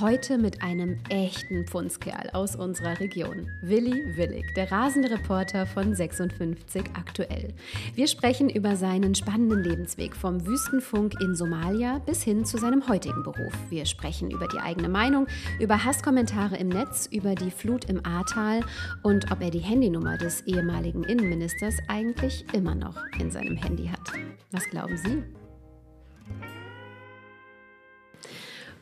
Heute mit einem echten Pfundskerl aus unserer Region, Willi Willig, der rasende Reporter von 56 aktuell. Wir sprechen über seinen spannenden Lebensweg vom Wüstenfunk in Somalia bis hin zu seinem heutigen Beruf. Wir sprechen über die eigene Meinung, über Hasskommentare im Netz, über die Flut im Ahrtal und ob er die Handynummer des ehemaligen Innenministers eigentlich immer noch in seinem Handy hat. Was glauben Sie?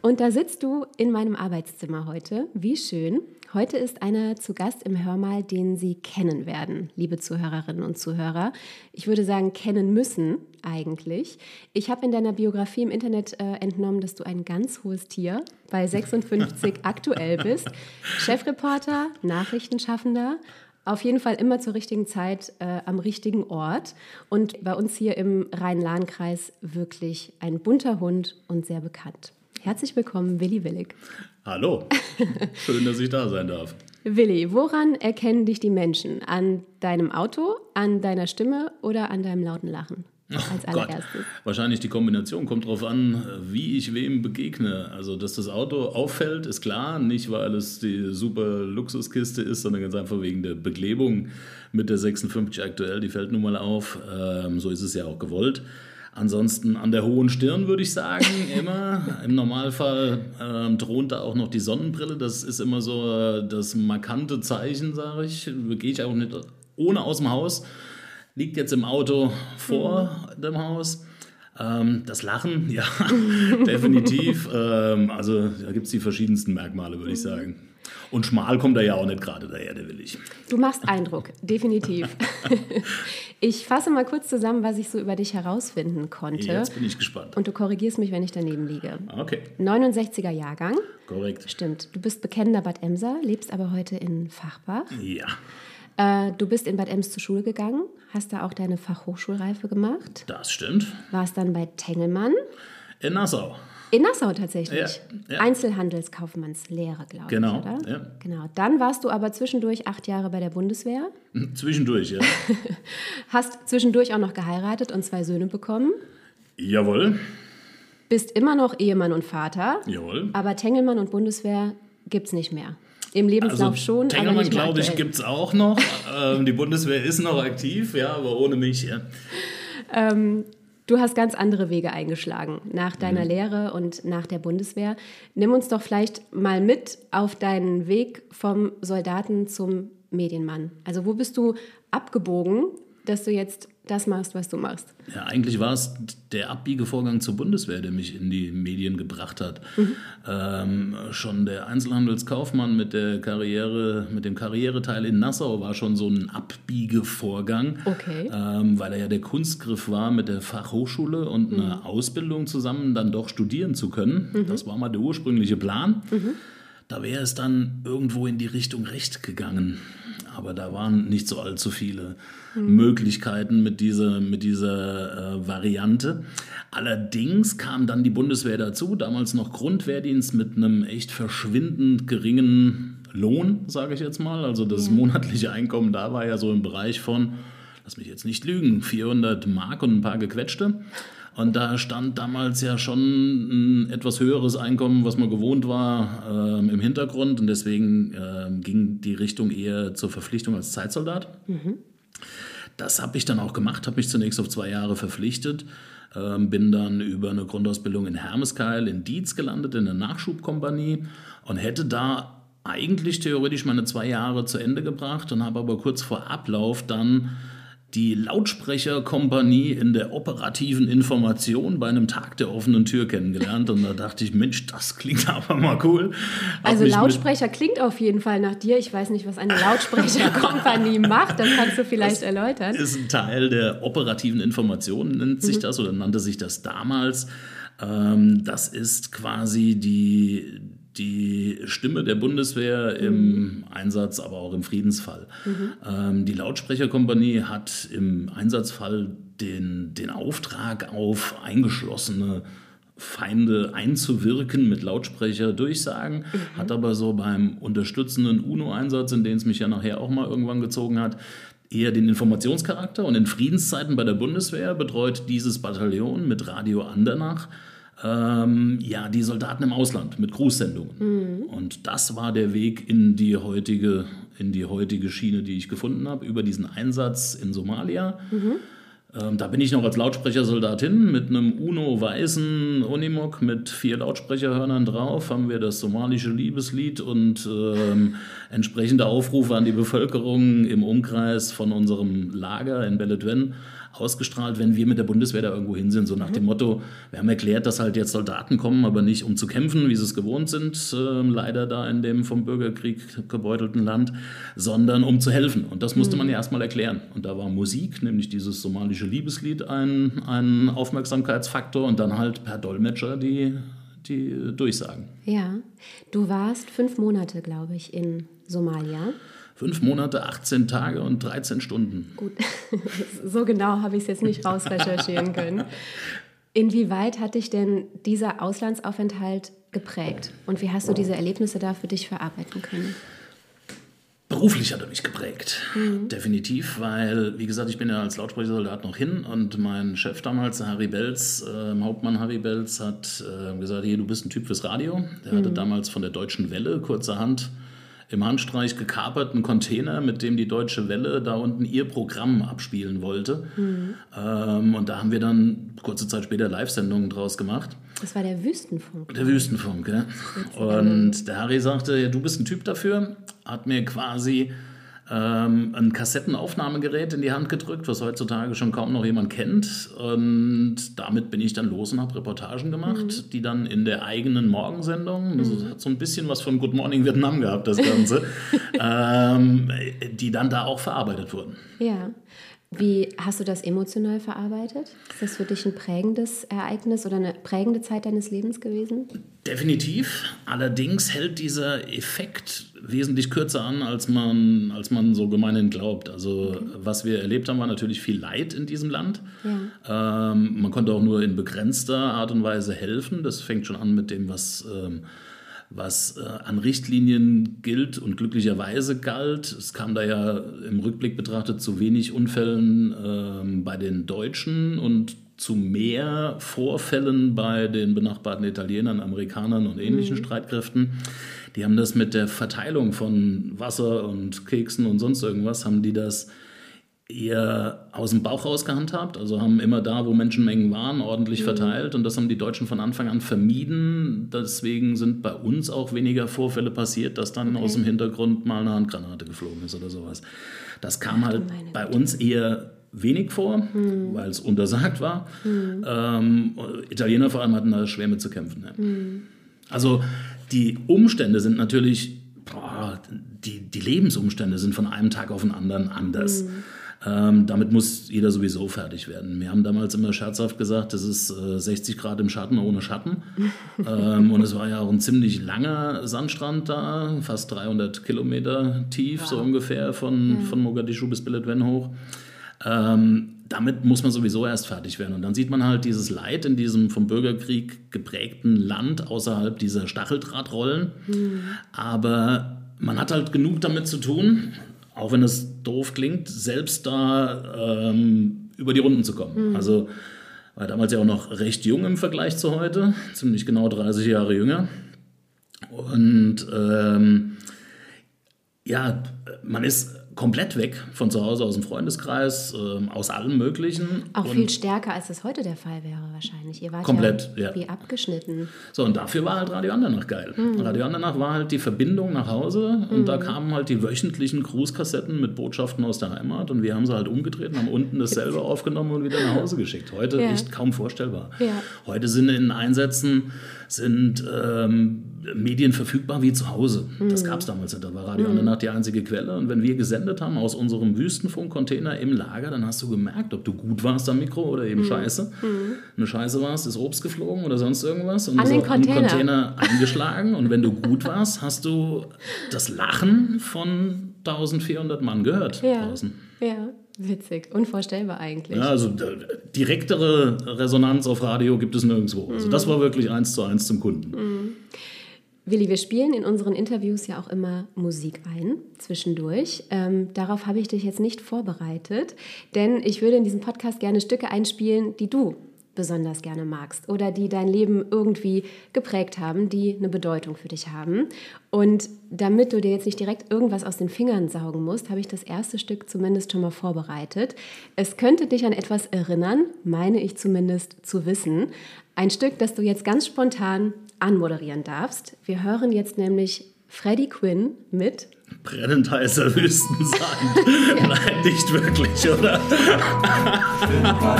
Und da sitzt du in meinem Arbeitszimmer heute. Wie schön. Heute ist einer zu Gast im Hörmal, den Sie kennen werden, liebe Zuhörerinnen und Zuhörer. Ich würde sagen, kennen müssen eigentlich. Ich habe in deiner Biografie im Internet äh, entnommen, dass du ein ganz hohes Tier bei 56 aktuell bist. Chefreporter, Nachrichtenschaffender auf jeden Fall immer zur richtigen Zeit äh, am richtigen Ort. Und bei uns hier im Rhein-Lahn-Kreis wirklich ein bunter Hund und sehr bekannt. Herzlich willkommen, Willi Willig. Hallo, schön, dass ich da sein darf. Willi, woran erkennen dich die Menschen? An deinem Auto, an deiner Stimme oder an deinem lauten Lachen? als allererstes. Gott. Wahrscheinlich die Kombination kommt darauf an, wie ich wem begegne. Also, dass das Auto auffällt, ist klar. Nicht, weil es die super Luxuskiste ist, sondern ganz einfach wegen der Beklebung mit der 56 aktuell. Die fällt nun mal auf. Ähm, so ist es ja auch gewollt. Ansonsten an der hohen Stirn würde ich sagen, immer. Im Normalfall ähm, thront da auch noch die Sonnenbrille. Das ist immer so äh, das markante Zeichen, sage ich. Gehe ich auch nicht ohne aus dem Haus. Liegt jetzt im Auto vor mhm. dem Haus. Ähm, das Lachen, ja, definitiv. Ähm, also da gibt es die verschiedensten Merkmale, würde ich sagen. Und schmal kommt er ja auch nicht gerade daher, der will ich. Du machst Eindruck, definitiv. ich fasse mal kurz zusammen, was ich so über dich herausfinden konnte. Jetzt bin ich gespannt. Und du korrigierst mich, wenn ich daneben liege. Okay. 69er Jahrgang. Korrekt. Stimmt. Du bist bekennender Bad Emser, lebst aber heute in Fachbach. Ja. Äh, du bist in Bad Ems zur Schule gegangen, hast da auch deine Fachhochschulreife gemacht. Das stimmt. Warst dann bei Tengelmann. In Nassau. In Nassau tatsächlich. Ja, ja. Einzelhandelskaufmannslehre, glaube genau, ich? Ja. Genau. Dann warst du aber zwischendurch acht Jahre bei der Bundeswehr. Zwischendurch, ja. Hast zwischendurch auch noch geheiratet und zwei Söhne bekommen. Jawohl. Bist immer noch Ehemann und Vater. Jawohl. Aber Tengelmann und Bundeswehr gibt es nicht mehr. Im Lebenslauf also, schon. Tengelmann, glaube ich, gibt es auch noch. ähm, die Bundeswehr ist noch aktiv, ja, aber ohne mich. Ja. Ähm, Du hast ganz andere Wege eingeschlagen nach deiner mhm. Lehre und nach der Bundeswehr. Nimm uns doch vielleicht mal mit auf deinen Weg vom Soldaten zum Medienmann. Also wo bist du abgebogen, dass du jetzt das machst, was du machst. Ja, eigentlich war es der Abbiegevorgang zur Bundeswehr, der mich in die Medien gebracht hat. Mhm. Ähm, schon der Einzelhandelskaufmann mit der Karriere, mit dem Karriereteil in Nassau war schon so ein Abbiegevorgang, okay. ähm, weil er ja der Kunstgriff war, mit der Fachhochschule und mhm. einer Ausbildung zusammen dann doch studieren zu können. Mhm. Das war mal der ursprüngliche Plan. Mhm. Da wäre es dann irgendwo in die Richtung Recht gegangen. Aber da waren nicht so allzu viele mhm. Möglichkeiten mit dieser, mit dieser äh, Variante. Allerdings kam dann die Bundeswehr dazu, damals noch Grundwehrdienst mit einem echt verschwindend geringen Lohn, sage ich jetzt mal. Also das mhm. monatliche Einkommen da war ja so im Bereich von, lass mich jetzt nicht lügen, 400 Mark und ein paar gequetschte. Und da stand damals ja schon ein etwas höheres Einkommen, was man gewohnt war, äh, im Hintergrund. Und deswegen äh, ging die Richtung eher zur Verpflichtung als Zeitsoldat. Mhm. Das habe ich dann auch gemacht, habe mich zunächst auf zwei Jahre verpflichtet. Äh, bin dann über eine Grundausbildung in Hermeskeil in Dietz gelandet, in der Nachschubkompanie und hätte da eigentlich theoretisch meine zwei Jahre zu Ende gebracht und habe aber kurz vor Ablauf dann die Lautsprecherkompanie in der operativen Information bei einem Tag der offenen Tür kennengelernt. Und da dachte ich, Mensch, das klingt aber mal cool. Hab also Lautsprecher klingt auf jeden Fall nach dir. Ich weiß nicht, was eine Lautsprecherkompanie macht. Das kannst du vielleicht das erläutern. Ist ein Teil der operativen Information, nennt sich mhm. das oder nannte sich das damals. Ähm, das ist quasi die die Stimme der Bundeswehr im Einsatz, aber auch im Friedensfall. Ähm, die Lautsprecherkompanie hat im Einsatzfall den, den Auftrag auf eingeschlossene Feinde einzuwirken mit Lautsprecherdurchsagen, hat aber so beim unterstützenden UNO-Einsatz, in den es mich ja nachher auch mal irgendwann gezogen hat, eher den Informationscharakter. Und in Friedenszeiten bei der Bundeswehr betreut dieses Bataillon mit Radio Andernach ähm, ja, die Soldaten im Ausland mit Grußsendungen. Und das war der Weg in die heutige, in die heutige Schiene, die ich gefunden habe, über diesen Einsatz in Somalia. Ähm, da bin ich noch als Lautsprechersoldat hin mit einem UNO-weißen Unimog mit vier Lautsprecherhörnern drauf. Haben wir das somalische Liebeslied und ähm, entsprechende Aufrufe an die Bevölkerung im Umkreis von unserem Lager in Beledwen ausgestrahlt, wenn wir mit der Bundeswehr da irgendwo hin sind. So nach dem Motto, wir haben erklärt, dass halt jetzt Soldaten kommen, aber nicht um zu kämpfen, wie sie es gewohnt sind, äh, leider da in dem vom Bürgerkrieg gebeutelten Land, sondern um zu helfen. Und das musste man ja erstmal erklären. Und da war Musik, nämlich dieses somalische Liebeslied, ein, ein Aufmerksamkeitsfaktor und dann halt per Dolmetscher die, die Durchsagen. Ja, du warst fünf Monate, glaube ich, in Somalia. Fünf Monate, 18 Tage und 13 Stunden. Gut, so genau habe ich es jetzt nicht rausrecherchieren können. Inwieweit hat dich denn dieser Auslandsaufenthalt geprägt? Und wie hast du diese Erlebnisse da für dich verarbeiten können? Beruflich hat er mich geprägt, definitiv, weil, wie gesagt, ich bin ja als Lautsprechersoldat noch hin und mein Chef damals, Harry Belz, äh, Hauptmann Harry Belz, hat äh, gesagt, hier, du bist ein Typ fürs Radio. Der hatte damals von der Deutschen Welle kurzerhand im Handstreich gekaperten Container, mit dem die Deutsche Welle da unten ihr Programm abspielen wollte. Ähm, und da haben wir dann kurze Zeit später Live-Sendungen draus gemacht. Das war der Wüstenfunk. Der Wüstenfunk, ja. Und der Harry sagte, ja, du bist ein Typ dafür, hat mir quasi ähm, ein Kassettenaufnahmegerät in die Hand gedrückt, was heutzutage schon kaum noch jemand kennt. Und damit bin ich dann los und habe Reportagen gemacht, die dann in der eigenen Morgensendung, das hat so ein bisschen was von Good Morning Vietnam gehabt, das Ganze, ähm, die dann da auch verarbeitet wurden. Ja. Wie hast du das emotional verarbeitet? Ist das für dich ein prägendes Ereignis oder eine prägende Zeit deines Lebens gewesen? Definitiv. Allerdings hält dieser Effekt wesentlich kürzer an, als man, als man so gemeinhin glaubt. Also was wir erlebt haben, war natürlich viel Leid in diesem Land. Ähm, man konnte auch nur in begrenzter Art und Weise helfen. Das fängt schon an mit dem, was... Ähm, was äh, an Richtlinien gilt und glücklicherweise galt. Es kam da ja im Rückblick betrachtet zu wenig Unfällen ähm, bei den Deutschen und zu mehr Vorfällen bei den benachbarten Italienern, Amerikanern und ähnlichen Streitkräften. Die haben das mit der Verteilung von Wasser und Keksen und sonst irgendwas, haben die das eher aus dem Bauch raus gehandhabt, also haben immer da, wo Menschenmengen waren, ordentlich verteilt und das haben die Deutschen von Anfang an vermieden. Deswegen sind bei uns auch weniger Vorfälle passiert, dass dann aus dem Hintergrund mal eine Handgranate geflogen ist oder sowas. Das kam halt meine bei uns eher wenig vor, weil es untersagt war. Ähm, Italiener vor allem hatten da schwer mit zu kämpfen. Ja. Also die Umstände sind natürlich, boah, die, die Lebensumstände sind von einem Tag auf den anderen anders. Ähm, damit muss jeder sowieso fertig werden. Wir haben damals immer scherzhaft gesagt, es ist äh, 60 Grad im Schatten ohne Schatten. ähm, und es war ja auch ein ziemlich langer Sandstrand da, fast 300 Kilometer tief, so ungefähr, von, von Mogadischu bis Beledwen hoch. Ähm, damit muss man sowieso erst fertig werden. Und dann sieht man halt dieses Leid in diesem vom Bürgerkrieg geprägten Land außerhalb dieser Stacheldrahtrollen. Aber man hat halt genug damit zu tun, auch wenn es doof klingt, selbst da ähm, über die Runden zu kommen. Also war damals ja auch noch recht jung im Vergleich zu heute, ziemlich genau 30 Jahre jünger. Und ähm, ja, man ist komplett weg von zu Hause, aus dem Freundeskreis, ähm, aus allem Möglichen. Auch und viel stärker, als es heute der Fall wäre wahrscheinlich. Ihr wart Komplett, ja, ja. wie abgeschnitten. So, und dafür war halt Radio Andernach geil. Mhm. Radio Andernach war halt die Verbindung nach Hause und da kamen halt die wöchentlichen Grußkassetten mit Botschaften aus der Heimat und wir haben sie halt umgedreht und haben unten dasselbe aufgenommen und wieder nach Hause geschickt. Heute Ja. echt kaum vorstellbar. Ja. Heute sind in Einsätzen sind ähm, Medien verfügbar wie zu Hause. Das Mhm. gab es damals nicht. Da war Radio Andernach die einzige Quelle und wenn wir gesendet haben aus unserem Wüstenfunk-Container im Lager, dann hast du gemerkt, ob du gut warst am Mikro oder eben scheiße. Eine Scheiße warst, ist Obst geflogen oder sonst irgendwas und An den Container. Container eingeschlagen. Und wenn du gut warst, hast du das Lachen von 1400 Mann gehört Ja. draußen. Ja, witzig. Unvorstellbar eigentlich. Ja, also d- direktere Resonanz auf Radio gibt es nirgendwo. Also das war wirklich eins zu eins zum Kunden. Willi, wir spielen in unseren Interviews ja auch immer Musik ein, zwischendurch. Ähm, darauf habe ich dich jetzt nicht vorbereitet, denn ich würde in diesem Podcast gerne Stücke einspielen, die du besonders gerne magst oder die dein Leben irgendwie geprägt haben, die eine Bedeutung für dich haben. Und damit du dir jetzt nicht direkt irgendwas aus den Fingern saugen musst, habe ich das erste Stück zumindest schon mal vorbereitet. Es könnte dich an etwas erinnern, meine ich zumindest zu wissen. Ein Stück, das du jetzt ganz spontan anmoderieren darfst. Wir hören jetzt nämlich Freddie Quinn mit Brennend heißer Wüstensand. Nein, nicht wirklich, oder? ah,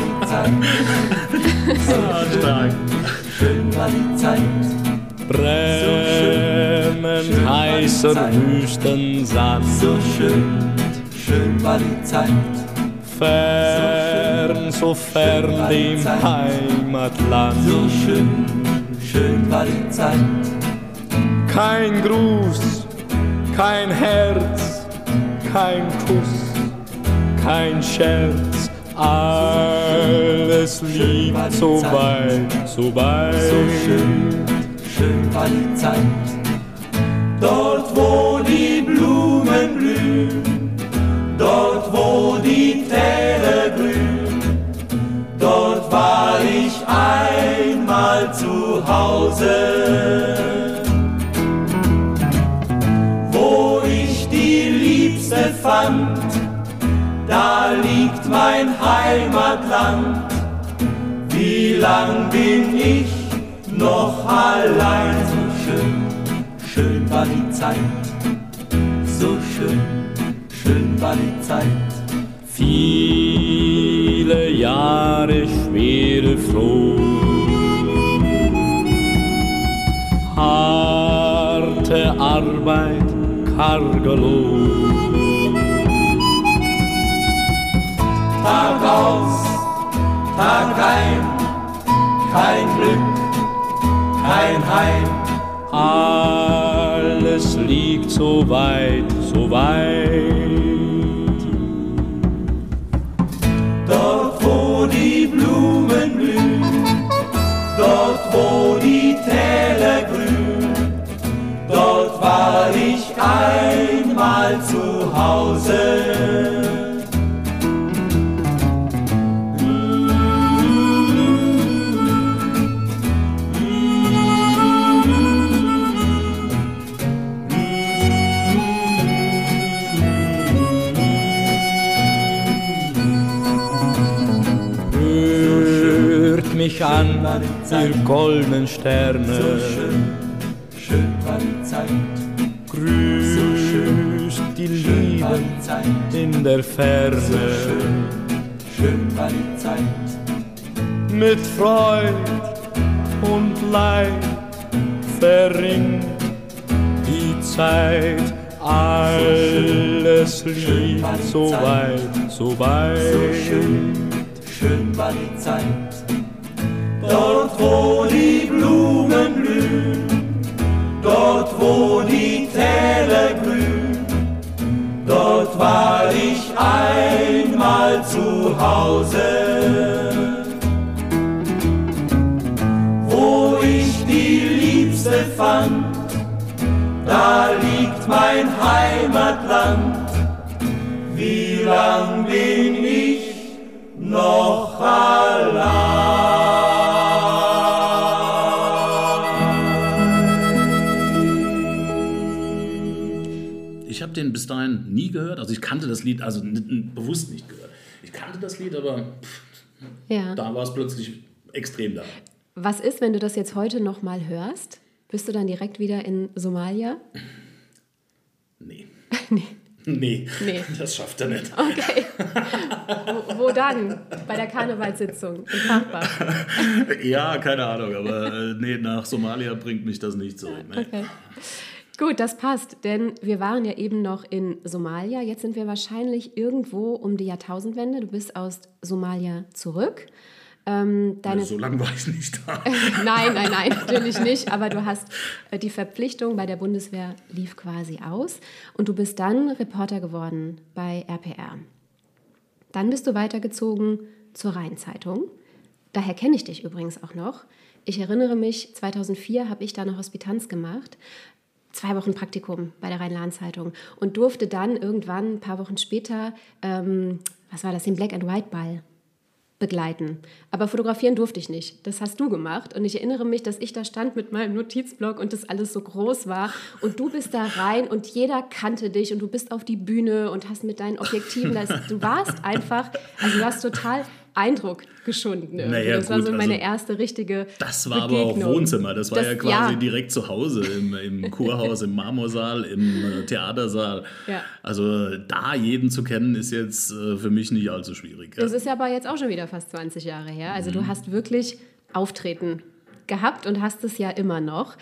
stark. Brennend heißer Wüstensand. So schön, schön war die Zeit. Fern, so fern dem Heimatland. So schön, schön war die Zeit. Kein Gruß, kein Herz, kein Kuss, kein Scherz. Alles liegt so weit, so weit. So schön, schön war die Zeit. Dort, wo die Blumen blühen, dort, wo die Täler grün, dort war ich einmal zu Hause. Fand, da liegt mein Heimatland. Wie lang bin ich noch allein? So schön, schön war die Zeit. So schön, schön war die Zeit. Viele Jahre schwere Froh. Harte Arbeit, karger Lohn. Tag aus, Tag ein, kein Glück, kein Heim. Alles liegt so weit, so weit. Dort, wo die Blumen blühen, dort, wo die Täler grün, dort war ich einmal zu Hause. Mich an, ihr goldenen Sterne. Schön war die Zeit, Grüßt die schön Liebe in der Ferne. schön war die Zeit. Mit Freud und Leid verringt die Zeit. Alles liegt so weit, so So weit. schön, schön war die Zeit. Dort, wo die Blumen blühen, dort, wo die Täler grün, dort war ich einmal zu Hause. Wo ich die Liebste fand, da liegt mein Heimatland. Wie lang bin ich noch allein? Den bis dahin nie gehört. Also ich kannte das Lied, also bewusst nicht gehört. Ich kannte das Lied, aber pff, Ja. da war es plötzlich extrem da. Was ist, wenn du das jetzt heute noch mal hörst? Bist du dann direkt wieder in Somalia? Nee. nee. Nee, Nee. das schafft er nicht. Okay. wo, wo dann? Bei der Karnevalssitzung in Fachbach. Ja, keine Ahnung, aber äh, nee, nach Somalia bringt mich das nicht zurück. Nee. Okay. Gut, das passt, denn wir waren ja eben noch in Somalia. Jetzt sind wir wahrscheinlich irgendwo um die Jahrtausendwende. Du bist aus Somalia zurück. Ähm, deine so lange war ich nicht da. nein, nein, nein, natürlich nicht. Aber du hast äh, die Verpflichtung bei der Bundeswehr lief quasi aus und du bist dann Reporter geworden bei RPR. Dann bist du weitergezogen zur Rheinzeitung. Daher kenne ich dich übrigens auch noch. Ich erinnere mich, 2004 habe ich da eine Hospitanz gemacht zwei Wochen Praktikum bei der Rhein-Lahn-Zeitung und durfte dann irgendwann ein paar Wochen später, ähm, was war das, den Black and White Ball begleiten. Aber fotografieren durfte ich nicht. Das hast du gemacht. Und ich erinnere mich, dass ich da stand mit meinem Notizblock und das alles so groß war. Und du bist da rein und jeder kannte dich und du bist auf die Bühne und hast mit deinen Objektiven, das, du warst einfach, also du hast total Eindruck geschunden. Naja, das gut, war so meine also, erste richtige. Das war Begegnung. aber auch Wohnzimmer. Das war Das- ja quasi ja. direkt zu Hause im, im Kurhaus, im Marmorsaal, im äh, Theatersaal. Ja. Also da jeden zu kennen, ist jetzt äh, für mich nicht allzu schwierig. Ja. Das ist ja aber jetzt auch schon wieder fast 20 Jahre her. Also Mhm. du hast wirklich Auftreten gehabt und hast es ja immer noch.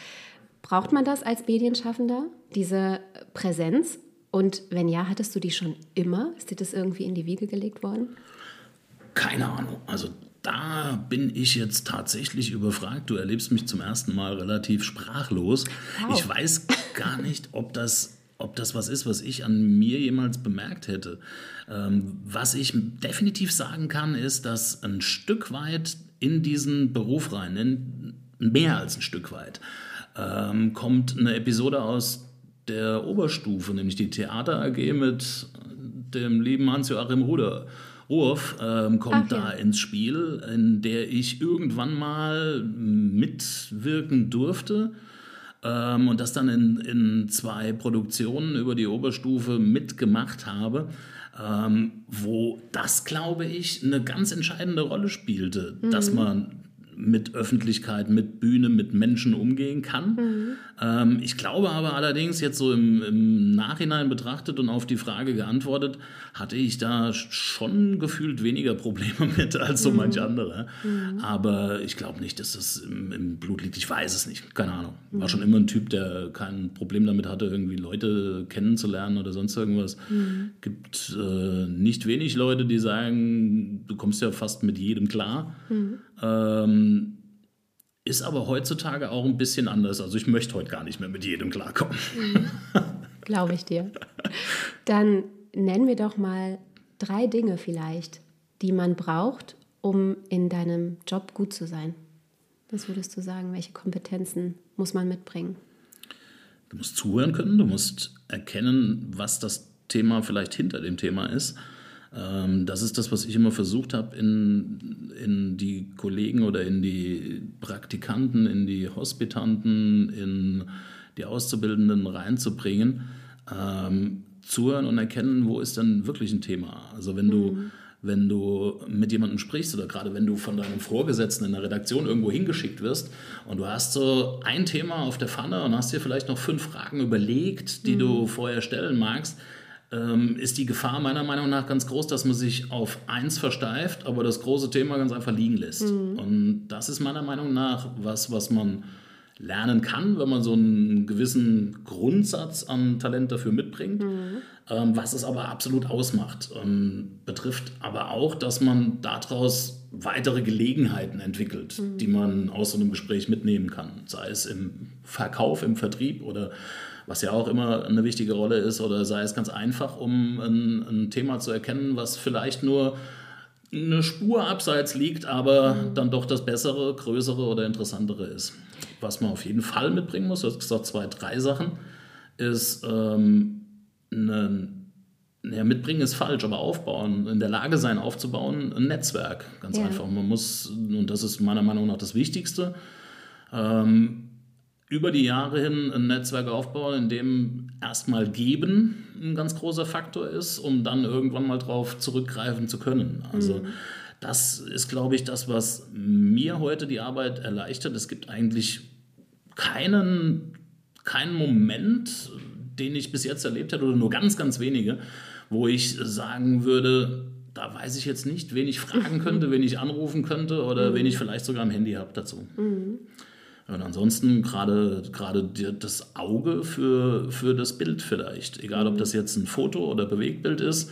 Braucht man das als Medienschaffender, diese Präsenz? Und wenn ja, hattest du die schon immer? Ist dir das irgendwie in die Wiege gelegt worden? Keine Ahnung. Also da bin ich jetzt tatsächlich überfragt. Du erlebst mich zum ersten Mal relativ sprachlos. Wow. Ich weiß gar nicht, ob das, ob das was ist, was ich an mir jemals bemerkt hätte. Ähm, was ich definitiv sagen kann, ist, dass ein Stück weit in diesen Beruf rein, in, mehr als ein Stück weit, ähm, kommt eine Episode aus der Oberstufe, nämlich die Theater AG mit dem lieben Hans-Joachim Ruder. Ruhrf ähm, kommt Ach ja. da ins Spiel, in der ich irgendwann mal mitwirken durfte ähm, und das dann in, in zwei Produktionen über die Oberstufe mitgemacht habe, ähm, wo das, glaube ich, eine ganz entscheidende Rolle spielte, dass man mit Öffentlichkeit, mit Bühne, mit Menschen umgehen kann. Ähm, ich glaube aber allerdings, jetzt so im, im Nachhinein betrachtet und auf die Frage geantwortet, hatte ich da schon gefühlt weniger Probleme mit als so manch andere. Aber ich glaube nicht, dass das im, im Blut liegt. Ich weiß es nicht. Keine Ahnung. War schon immer ein Typ, der kein Problem damit hatte, irgendwie Leute kennenzulernen oder sonst irgendwas. Gibt äh, nicht wenig Leute, die sagen, du kommst ja fast mit jedem klar. Ähm, ist aber heutzutage auch ein bisschen anders. Also ich möchte heute gar nicht mehr mit jedem klarkommen. Glaube ich dir. Dann nennen wir doch mal drei Dinge vielleicht, die man braucht, um in deinem Job gut zu sein. Was würdest du sagen? Welche Kompetenzen muss man mitbringen? Du musst zuhören können, du musst erkennen, was das Thema vielleicht hinter dem Thema ist. Ähm, das ist das, was ich immer versucht habe, in, in die Kollegen oder in die Praktikanten, in die Hospitanten, in die Auszubildenden reinzubringen. Ähm, zuhören und erkennen, wo ist denn wirklich ein Thema. Also wenn du, wenn du mit jemandem sprichst oder gerade wenn du von deinem Vorgesetzten in der Redaktion irgendwo hingeschickt wirst und du hast so ein Thema auf der Pfanne und hast dir vielleicht noch fünf Fragen überlegt, die du vorher stellen magst, ähm, ist die Gefahr meiner Meinung nach ganz groß, dass man sich auf eins versteift, aber das große Thema ganz einfach liegen lässt. Und das ist meiner Meinung nach was, was man lernen kann, wenn man so einen gewissen Grundsatz an Talent dafür mitbringt, ähm, was es aber absolut ausmacht. Ähm, betrifft aber auch, dass man daraus weitere Gelegenheiten entwickelt, die man aus so einem Gespräch mitnehmen kann, sei es im Verkauf, im Vertrieb oder was ja auch immer eine wichtige Rolle ist, oder sei es ganz einfach, um ein, ein Thema zu erkennen, was vielleicht nur eine Spur abseits liegt, aber dann doch das Bessere, Größere oder Interessantere ist. Was man auf jeden Fall mitbringen muss, du hast gesagt, zwei, drei Sachen, ist ähm, eine, ja, mitbringen ist falsch, aber aufbauen, in der Lage sein, aufzubauen, ein Netzwerk, ganz Ja. einfach. Man muss, und das ist meiner Meinung nach das Wichtigste, ähm, über die Jahre hin ein Netzwerk aufbauen, in dem erstmal geben ein ganz großer Faktor ist, um dann irgendwann mal drauf zurückgreifen zu können. Also das ist, glaube ich, das, was mir heute die Arbeit erleichtert. Es gibt eigentlich keinen, keinen Moment, den ich bis jetzt erlebt hätte, oder nur ganz, ganz wenige, wo ich sagen würde, da weiß ich jetzt nicht, wen ich fragen könnte, wen ich anrufen könnte oder wen ich vielleicht sogar am Handy habe dazu. Und ansonsten gerade gerade das Auge für, für das Bild vielleicht. Egal, ob das jetzt ein Foto oder Bewegtbild ist.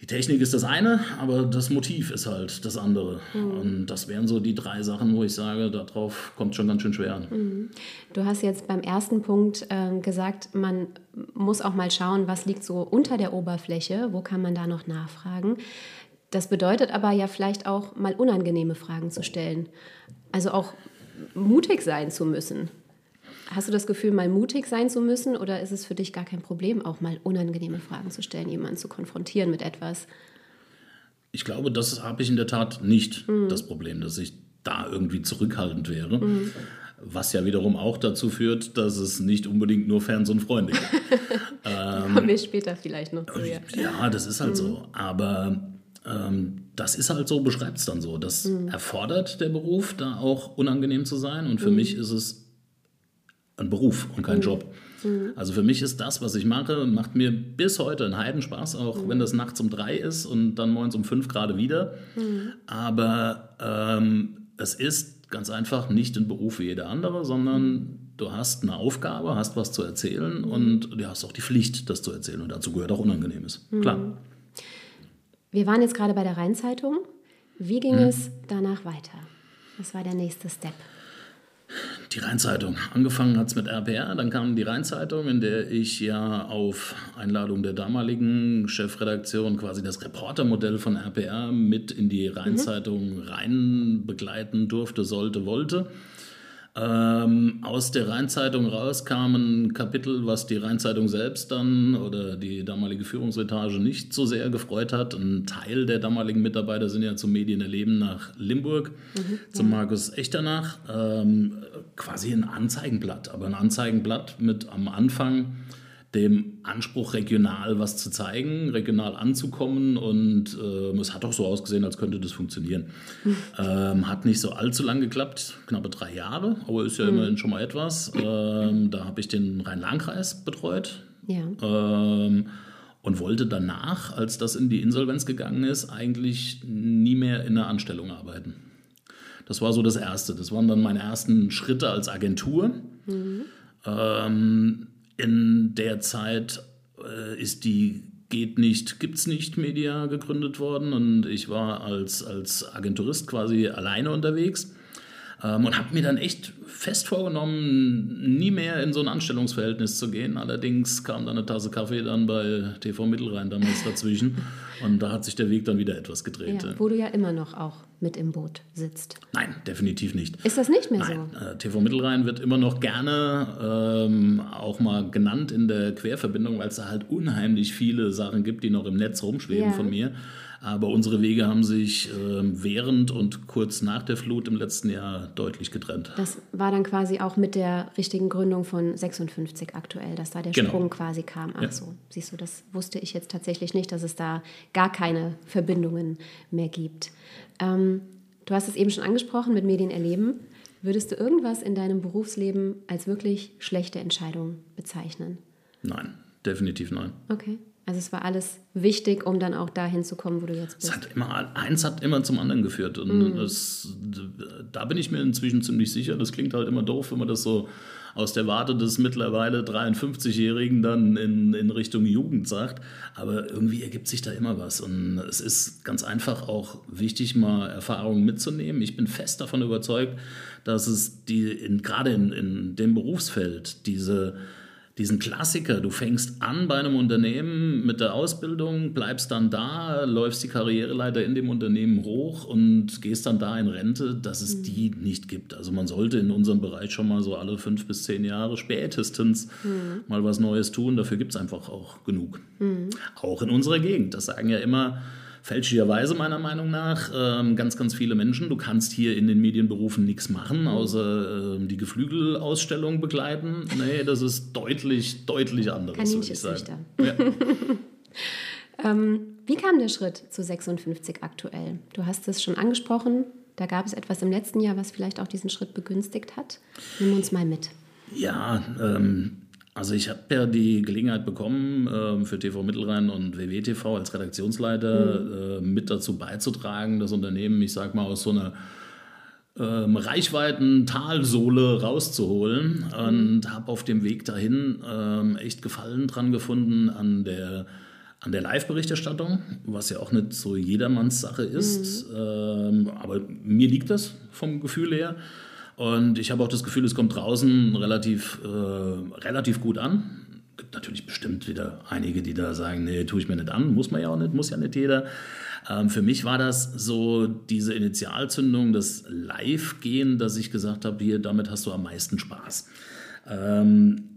Die Technik ist das eine, aber das Motiv ist halt das andere. Und das wären so die drei Sachen, wo ich sage, darauf kommt schon ganz schön schwer an. Du hast jetzt beim ersten Punkt ähm, gesagt, man muss auch mal schauen, was liegt so unter der Oberfläche, wo kann man da noch nachfragen. Das bedeutet aber ja vielleicht auch mal unangenehme Fragen zu stellen. Also auch mutig sein zu müssen. Hast du das Gefühl, mal mutig sein zu müssen oder ist es für dich gar kein Problem, auch mal unangenehme Fragen zu stellen, jemanden zu konfrontieren mit etwas? Ich glaube, das habe ich in der Tat nicht das Problem, dass ich da irgendwie zurückhaltend wäre. Was ja wiederum auch dazu führt, dass es nicht unbedingt nur Fans und Freunde gibt. Kommen wir später vielleicht noch zu. Ja. Ja, das ist halt so. Aber ähm, das ist halt so, beschreibt es dann so. Das erfordert der Beruf, da auch unangenehm zu sein. Und für mich ist es ein Beruf und kein Job. Also für mich ist das, was ich mache, macht mir bis heute einen Heidenspaß, auch wenn das nachts um drei ist und dann morgens um fünf gerade wieder. Aber ähm, es ist ganz einfach nicht ein Beruf wie jeder andere, sondern du hast eine Aufgabe, hast was zu erzählen und du hast auch die Pflicht, das zu erzählen. Und dazu gehört auch Unangenehmes. Klar. Wir waren jetzt gerade bei der Rheinzeitung. Wie ging es danach weiter? Was war der nächste Step? Die Rheinzeitung. Angefangen hat es mit RPR, dann kam die Rheinzeitung, in der ich ja auf Einladung der damaligen Chefredaktion quasi das Reportermodell von RPR mit in die Rheinzeitung rein begleiten durfte, sollte, wollte. Ähm, aus der Rheinzeitung raus kam ein Kapitel, was die Rheinzeitung selbst dann oder die damalige Führungsetage nicht so sehr gefreut hat. Ein Teil der damaligen Mitarbeiter sind ja zum Medienerleben nach Limburg, zum Markus Echternach. Ähm, quasi ein Anzeigenblatt, aber ein Anzeigenblatt mit am Anfang dem Anspruch, regional was zu zeigen, regional anzukommen. Und ähm, es hat auch so ausgesehen, als könnte das funktionieren. Ähm, hat nicht so allzu lang geklappt, knappe drei Jahre, aber ist ja immerhin schon mal etwas. Ähm, da habe ich den Rhein-Lahn-Kreis betreut. Ja. Ähm, und wollte danach, als das in die Insolvenz gegangen ist, eigentlich nie mehr in einer Anstellung arbeiten. Das war so das Erste. Das waren dann meine ersten Schritte als Agentur. Ähm, in der Zeit äh, ist die Geht nicht, gibt's nicht Media gegründet worden. Und ich war als, als Agenturist quasi alleine unterwegs ähm, und habe mir dann echt fest vorgenommen, nie mehr in so ein Anstellungsverhältnis zu gehen. Allerdings kam dann eine Tasse Kaffee dann bei TV Mittelrhein damals dazwischen und da hat sich der Weg dann wieder etwas gedreht. ja. Wo du ja immer noch auch mit im Boot sitzt. Nein, definitiv nicht. Ist das nicht mehr Nein, so? äh, TV Mittelrhein wird immer noch gerne ähm, auch mal genannt in der Querverbindung, weil es da halt unheimlich viele Sachen gibt, die noch im Netz rumschweben Ja. von mir. Aber unsere Wege haben sich ähm, während und kurz nach der Flut im letzten Jahr deutlich getrennt. Das war dann quasi auch mit der richtigen Gründung von 56 aktuell, dass da der Genau. Sprung quasi kam. Ach Ja. so, siehst du, das wusste ich jetzt tatsächlich nicht, dass es da gar keine Verbindungen mehr gibt. Ähm, du hast es eben schon angesprochen mit Medien erleben. Würdest du irgendwas in deinem Berufsleben als wirklich schlechte Entscheidung bezeichnen? Nein, definitiv nein. Okay. Also es war alles wichtig, um dann auch dahin zu kommen, wo du jetzt Es bist. hat immer, eins hat immer zum anderen geführt. Und das, da bin ich mir inzwischen ziemlich sicher. Das klingt halt immer doof, wenn man das so aus der Warte des mittlerweile 53-Jährigen dann in, in Richtung Jugend sagt. Aber irgendwie ergibt sich da immer was. Und es ist ganz einfach auch wichtig, mal Erfahrungen mitzunehmen. Ich bin fest davon überzeugt, dass es die in, gerade in, in dem Berufsfeld diese diesen Klassiker, du fängst an bei einem Unternehmen mit der Ausbildung, bleibst dann da, läufst die Karriereleiter in dem Unternehmen hoch und gehst dann da in Rente, dass es die nicht gibt. Also man sollte in unserem Bereich schon mal so alle fünf bis zehn Jahre spätestens mal was Neues tun. Dafür gibt es einfach auch genug. Auch in unserer Gegend. Das sagen ja immer fälschlicherweise meiner Meinung nach ähm, ganz, ganz viele Menschen. Du kannst hier in den Medienberufen nichts machen, außer ähm, die Geflügelausstellung begleiten. Nee, das ist deutlich, deutlich anderes. Kaninchenzüchter. Ja. Ähm, wie kam der Schritt zu 56 aktuell? Du hast es schon angesprochen. Da gab es etwas im letzten Jahr, was vielleicht auch diesen Schritt begünstigt hat. Nimm uns mal mit. Ja, ähm, also ich habe ja die Gelegenheit bekommen, ähm, für TV Mittelrhein und WWTV als Redaktionsleiter äh, mit dazu beizutragen, das Unternehmen, ich sag mal, aus so einer ähm, Reichweiten Talsohle rauszuholen und habe auf dem Weg dahin ähm, echt Gefallen dran gefunden an der an der Live-Berichterstattung, was ja auch nicht so jedermanns Sache ist. Mhm. Ähm, aber mir liegt das vom Gefühl her. Und ich habe auch das Gefühl, es kommt draußen relativ, äh, relativ gut an. Es gibt natürlich bestimmt wieder einige, die da sagen, nee, tue ich mir nicht an, muss man ja auch nicht, muss ja nicht jeder. Ähm, für mich war das so diese Initialzündung, das Live-Gehen, dass ich gesagt habe, hier, damit hast du am meisten Spaß. Ähm,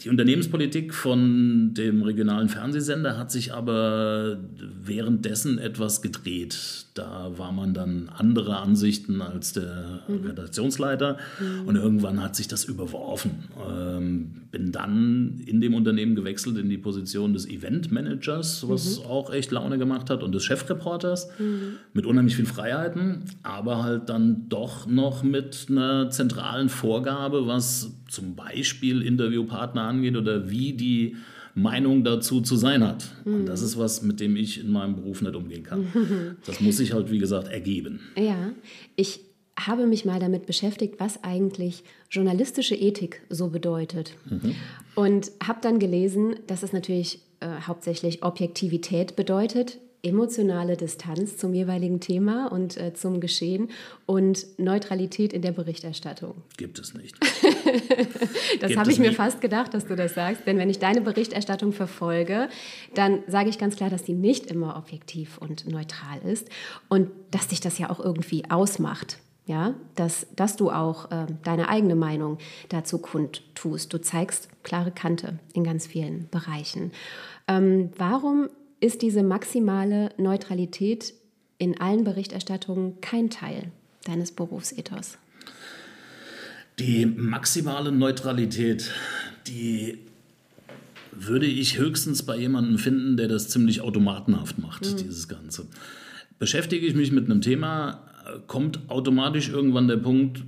die Unternehmenspolitik von dem regionalen Fernsehsender hat sich aber währenddessen etwas gedreht. Da war man dann anderer Ansichten als der mhm. Redaktionsleiter mhm. und irgendwann hat sich das überworfen. Ähm, bin dann in dem Unternehmen gewechselt in die Position des Eventmanagers, was mhm. auch echt Laune gemacht hat, und des Chefreporters mhm. mit unheimlich viel Freiheiten, aber halt dann doch noch mit einer zentralen Vorgabe, was zum Beispiel Interviewpartner angeht oder wie die Meinung dazu zu sein hat. Und das ist was, mit dem ich in meinem Beruf nicht umgehen kann. Das muss sich halt, wie gesagt, ergeben. Ja, ich habe mich mal damit beschäftigt, was eigentlich journalistische Ethik so bedeutet. Mhm. Und habe dann gelesen, dass es natürlich äh, hauptsächlich Objektivität bedeutet, emotionale Distanz zum jeweiligen Thema und äh, zum Geschehen und Neutralität in der Berichterstattung. Gibt es nicht. das habe ich mir fast gedacht, dass du das sagst, denn wenn ich deine Berichterstattung verfolge, dann sage ich ganz klar, dass die nicht immer objektiv und neutral ist und dass dich das ja auch irgendwie ausmacht. Ja, dass, dass du auch äh, deine eigene Meinung dazu kundtust. Du zeigst klare Kante in ganz vielen Bereichen. Ähm, warum ist diese maximale Neutralität in allen Berichterstattungen kein Teil deines Berufsethos? Die maximale Neutralität, die würde ich höchstens bei jemandem finden, der das ziemlich automatenhaft macht, mhm. dieses Ganze. Beschäftige ich mich mit einem Thema, kommt automatisch irgendwann der Punkt,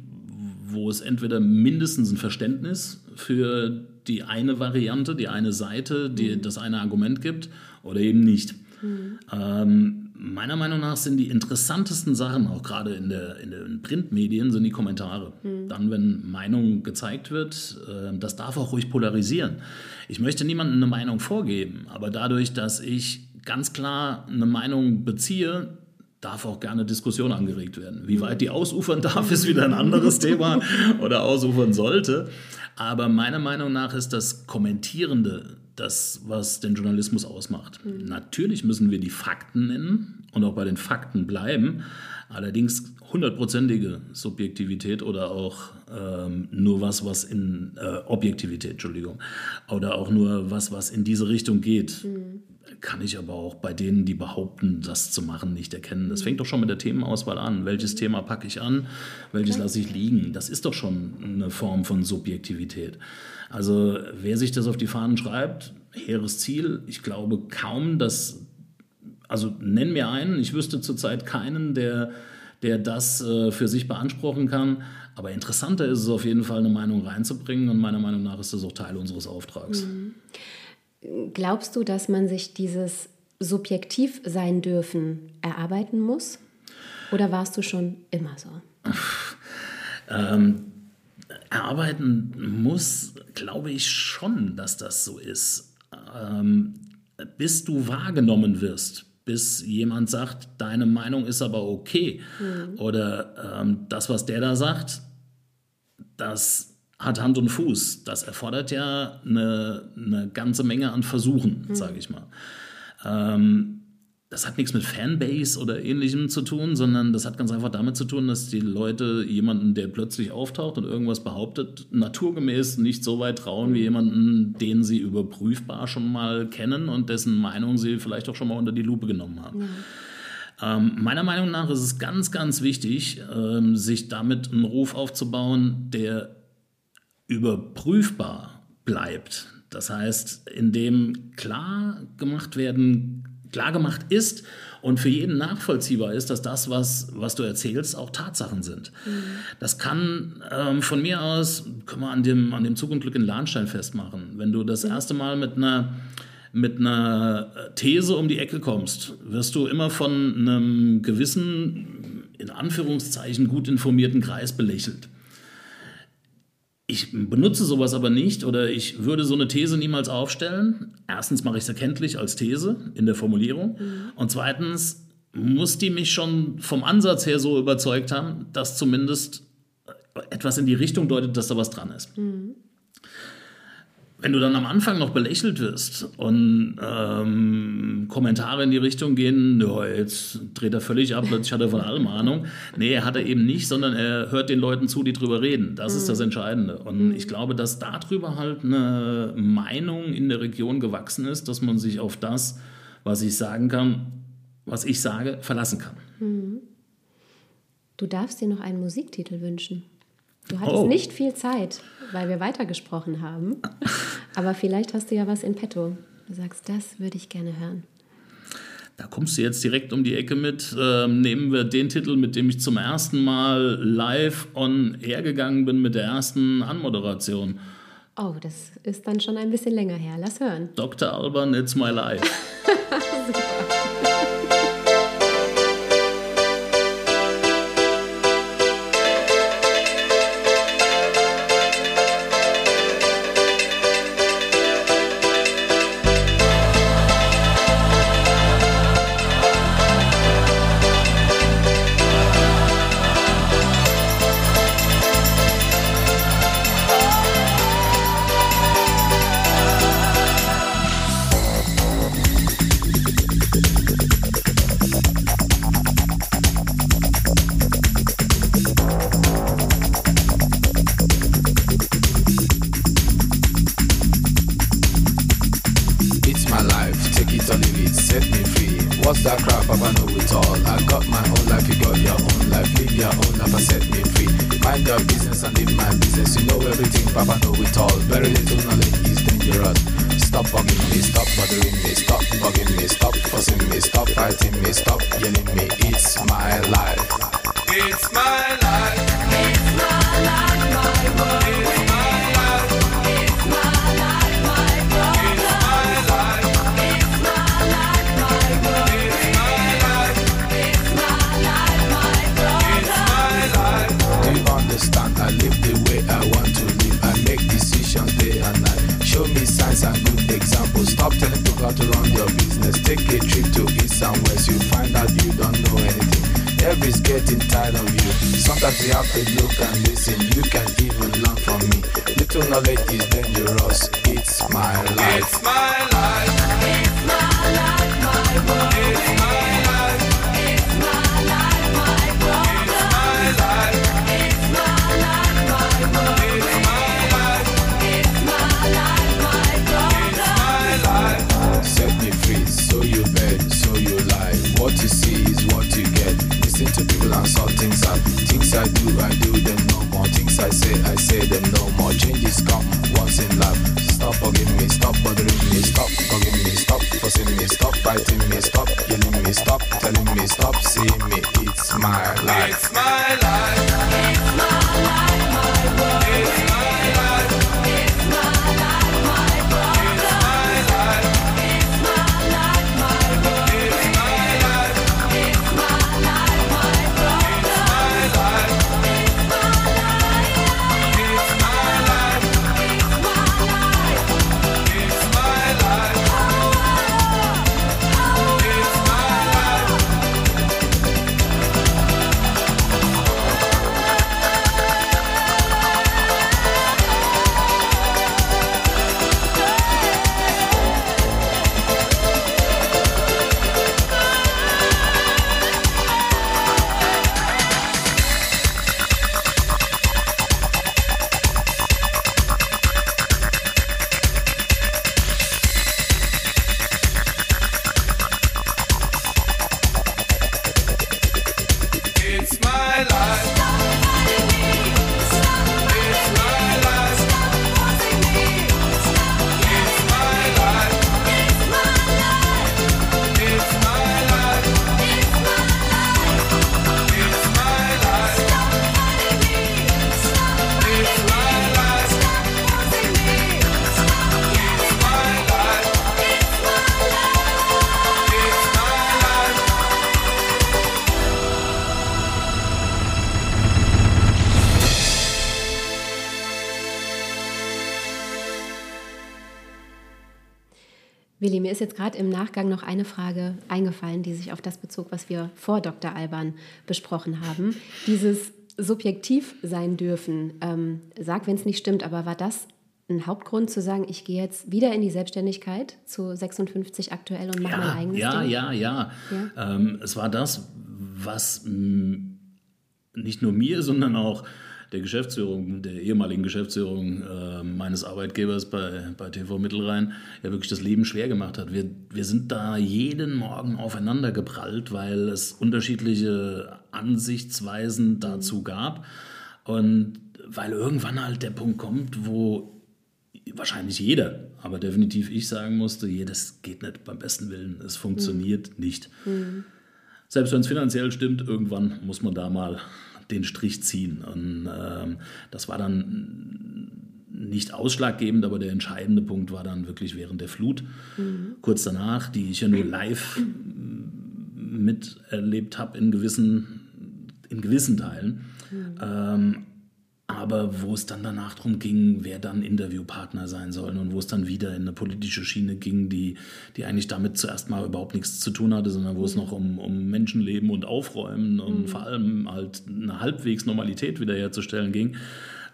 wo es entweder mindestens ein Verständnis für die eine Variante, die eine Seite, die mhm. das eine Argument gibt oder eben nicht. Mhm. Ähm, meiner Meinung nach sind die interessantesten Sachen, auch gerade in, der, in den Printmedien, sind die Kommentare. Mhm. Dann, wenn Meinung gezeigt wird, äh, das darf auch ruhig polarisieren. Ich möchte niemandem eine Meinung vorgeben, aber dadurch, dass ich ganz klar eine Meinung beziehe, darf auch gerne Diskussion angeregt werden. Wie weit die ausufern darf, ist wieder ein anderes Thema oder ausufern sollte. Aber meiner Meinung nach ist das Kommentierende das, was den Journalismus ausmacht. Mhm. Natürlich müssen wir die Fakten nennen und auch bei den Fakten bleiben. Allerdings hundertprozentige Subjektivität oder auch ähm, nur was, was in äh, Objektivität, Entschuldigung, oder auch nur was, was in diese Richtung geht, mhm. Kann ich aber auch bei denen, die behaupten, das zu machen, nicht erkennen. Das fängt doch schon mit der Themenauswahl an. Welches Thema packe ich an, welches lasse ich liegen? Das ist doch schon eine Form von Subjektivität. Also wer sich das auf die Fahnen schreibt, hehres Ziel. Ich glaube kaum, dass, also nenn mir einen, ich wüsste zurzeit keinen, der, der das äh, für sich beanspruchen kann. Aber interessanter ist es auf jeden Fall, eine Meinung reinzubringen und meiner Meinung nach ist das auch Teil unseres Auftrags. Mhm. Glaubst du, dass man sich dieses subjektiv sein dürfen erarbeiten muss? Oder warst du schon immer so? ähm, erarbeiten muss, glaube ich schon, dass das so ist. Ähm, bis du wahrgenommen wirst, bis jemand sagt, deine Meinung ist aber okay mhm. oder ähm, das, was der da sagt, das hat Hand und Fuß. Das erfordert ja eine, eine ganze Menge an Versuchen, mhm. sage ich mal. Ähm, das hat nichts mit Fanbase oder ähnlichem zu tun, sondern das hat ganz einfach damit zu tun, dass die Leute jemanden, der plötzlich auftaucht und irgendwas behauptet, naturgemäß nicht so weit trauen wie jemanden, den sie überprüfbar schon mal kennen und dessen Meinung sie vielleicht auch schon mal unter die Lupe genommen haben. Ja. Ähm, meiner Meinung nach ist es ganz, ganz wichtig, ähm, sich damit einen Ruf aufzubauen, der überprüfbar bleibt. Das heißt, in dem klar gemacht werden klargemacht ist und für jeden nachvollziehbar ist, dass das, was, was du erzählst, auch Tatsachen sind. Mhm. Das kann ähm, von mir aus, können wir an dem, an dem Zug und Glück in Lahnstein festmachen. Wenn du das erste Mal mit einer mit einer These um die Ecke kommst, wirst du immer von einem gewissen in Anführungszeichen gut informierten Kreis belächelt. Ich benutze sowas aber nicht oder ich würde so eine These niemals aufstellen. Erstens mache ich es erkenntlich als These in der Formulierung. Mhm. Und zweitens muss die mich schon vom Ansatz her so überzeugt haben, dass zumindest etwas in die Richtung deutet, dass da was dran ist. Mhm wenn du dann am Anfang noch belächelt wirst und ähm, Kommentare in die Richtung gehen, ja, jetzt dreht er völlig ab, plötzlich hat er von allem Ahnung. Nee, er hat er eben nicht, sondern er hört den Leuten zu, die drüber reden. Das mhm. ist das. Entscheidende. Und mhm. ich glaube, dass darüber halt eine Meinung in der Region gewachsen ist, dass man sich auf das, was ich sagen kann, was ich sage, verlassen kann. Mhm. Du darfst dir noch einen Musiktitel wünschen. Du hattest oh. nicht viel Zeit, weil wir weitergesprochen haben. Aber vielleicht hast du ja was in petto. Du sagst, das würde ich gerne hören. Da kommst du jetzt direkt um die Ecke mit. Ähm, nehmen wir den Titel, mit dem ich zum ersten Mal live on air gegangen bin mit der ersten Anmoderation. Oh, das ist dann schon ein bisschen länger her. Lass hören. Dr. Alban, It's My Life. Super. ist jetzt gerade im Nachgang noch eine Frage eingefallen, die sich auf das bezog, was wir vor Dr. Alban besprochen haben. Dieses subjektiv sein dürfen, ähm, sag, wenn es nicht stimmt, aber war das ein Hauptgrund zu sagen, ich gehe jetzt wieder in die Selbstständigkeit zu 56 aktuell und mache ja, mein eigenes ja, Ding? Ja, ja, ja. Ähm, es war das, was mh, nicht nur mir, sondern auch der Geschäftsführung, der ehemaligen Geschäftsführung äh, meines Arbeitgebers bei, bei TV Mittelrhein ja wirklich das Leben schwer gemacht hat. Wir, wir sind da jeden Morgen aufeinander geprallt, weil es unterschiedliche Ansichtsweisen dazu gab. Und weil irgendwann halt der Punkt kommt, wo wahrscheinlich jeder, aber definitiv ich sagen musste, je, das geht nicht beim besten Willen, es funktioniert mhm. nicht. Mhm. Selbst wenn es finanziell stimmt, irgendwann muss man da mal den Strich ziehen. Und ähm, das war dann nicht ausschlaggebend, aber der entscheidende Punkt war dann wirklich während der Flut. Mhm. Kurz danach, die ich ja nur live miterlebt habe in gewissen, in gewissen Teilen. Mhm. Ähm, aber wo es dann danach darum ging, wer dann Interviewpartner sein soll und wo es dann wieder in eine politische Schiene ging, die, die eigentlich damit zuerst mal überhaupt nichts zu tun hatte, sondern wo es noch um, um Menschenleben und Aufräumen und mhm. vor allem halt eine halbwegs Normalität wiederherzustellen ging,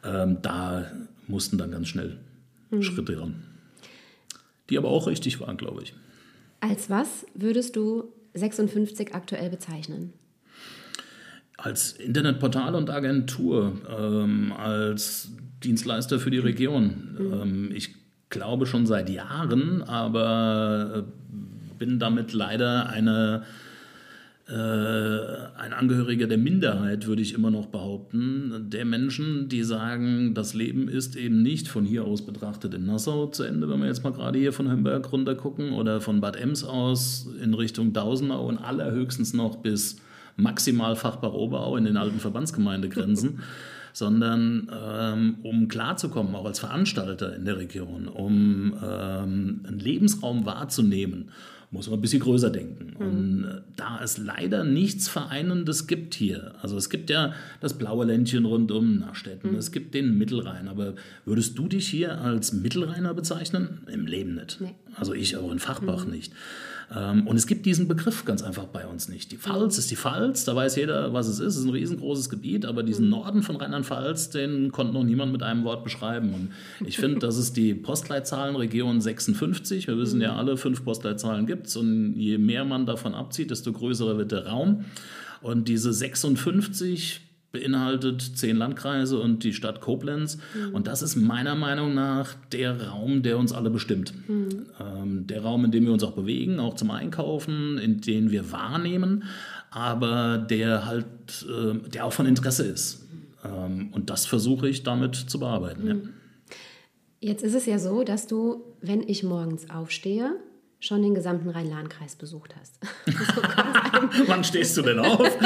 ähm, da mussten dann ganz schnell mhm. Schritte ran. Die aber auch richtig waren, glaube ich. Als was würdest du 56 aktuell bezeichnen? Als Internetportal und Agentur, ähm, als Dienstleister für die Region. Mhm. Ähm, ich glaube schon seit Jahren, aber äh, bin damit leider eine, äh, ein Angehöriger der Minderheit, würde ich immer noch behaupten, der Menschen, die sagen, das Leben ist eben nicht von hier aus betrachtet in Nassau zu Ende, wenn wir jetzt mal gerade hier von Hömberg runter gucken oder von Bad Ems aus in Richtung Dausenau und allerhöchstens noch bis maximal Fachbach-Oberau in den alten Verbandsgemeindegrenzen, sondern ähm, um klarzukommen, auch als Veranstalter in der Region, um ähm, einen Lebensraum wahrzunehmen, muss man ein bisschen größer denken. Mhm. Und äh, da es leider nichts Vereinendes gibt hier, also es gibt ja das blaue Ländchen rund um Nachstetten, mhm. es gibt den Mittelrhein, aber würdest du dich hier als Mittelrheiner bezeichnen? Im Leben nicht. Nee. Also ich auch in Fachbach mhm. nicht. Ähm, und es gibt diesen Begriff ganz einfach bei uns nicht. Die Pfalz ist die Pfalz, da weiß jeder, was es ist. Es ist ein riesengroßes Gebiet, aber diesen mhm. Norden von Rheinland-Pfalz, den konnte noch niemand mit einem Wort beschreiben. Und ich finde, das ist die Postleitzahlenregion 56. Wir wissen ja mhm. alle, fünf Postleitzahlen gibt es und je mehr man davon abzieht, desto größer wird der Raum. Und diese 56 beinhaltet zehn Landkreise und die Stadt Koblenz. Mhm. Und das ist meiner Meinung nach der Raum, der uns alle bestimmt. Mhm. Ähm, der Raum, in dem wir uns auch bewegen, auch zum Einkaufen, in dem wir wahrnehmen, aber der halt, äh, der auch von Interesse ist. Ähm, und das versuche ich damit zu bearbeiten. Mhm. Ja. Jetzt ist es ja so, dass du, wenn ich morgens aufstehe, schon den gesamten Rhein-Lahn-Kreis besucht hast. So Wann stehst du denn auf?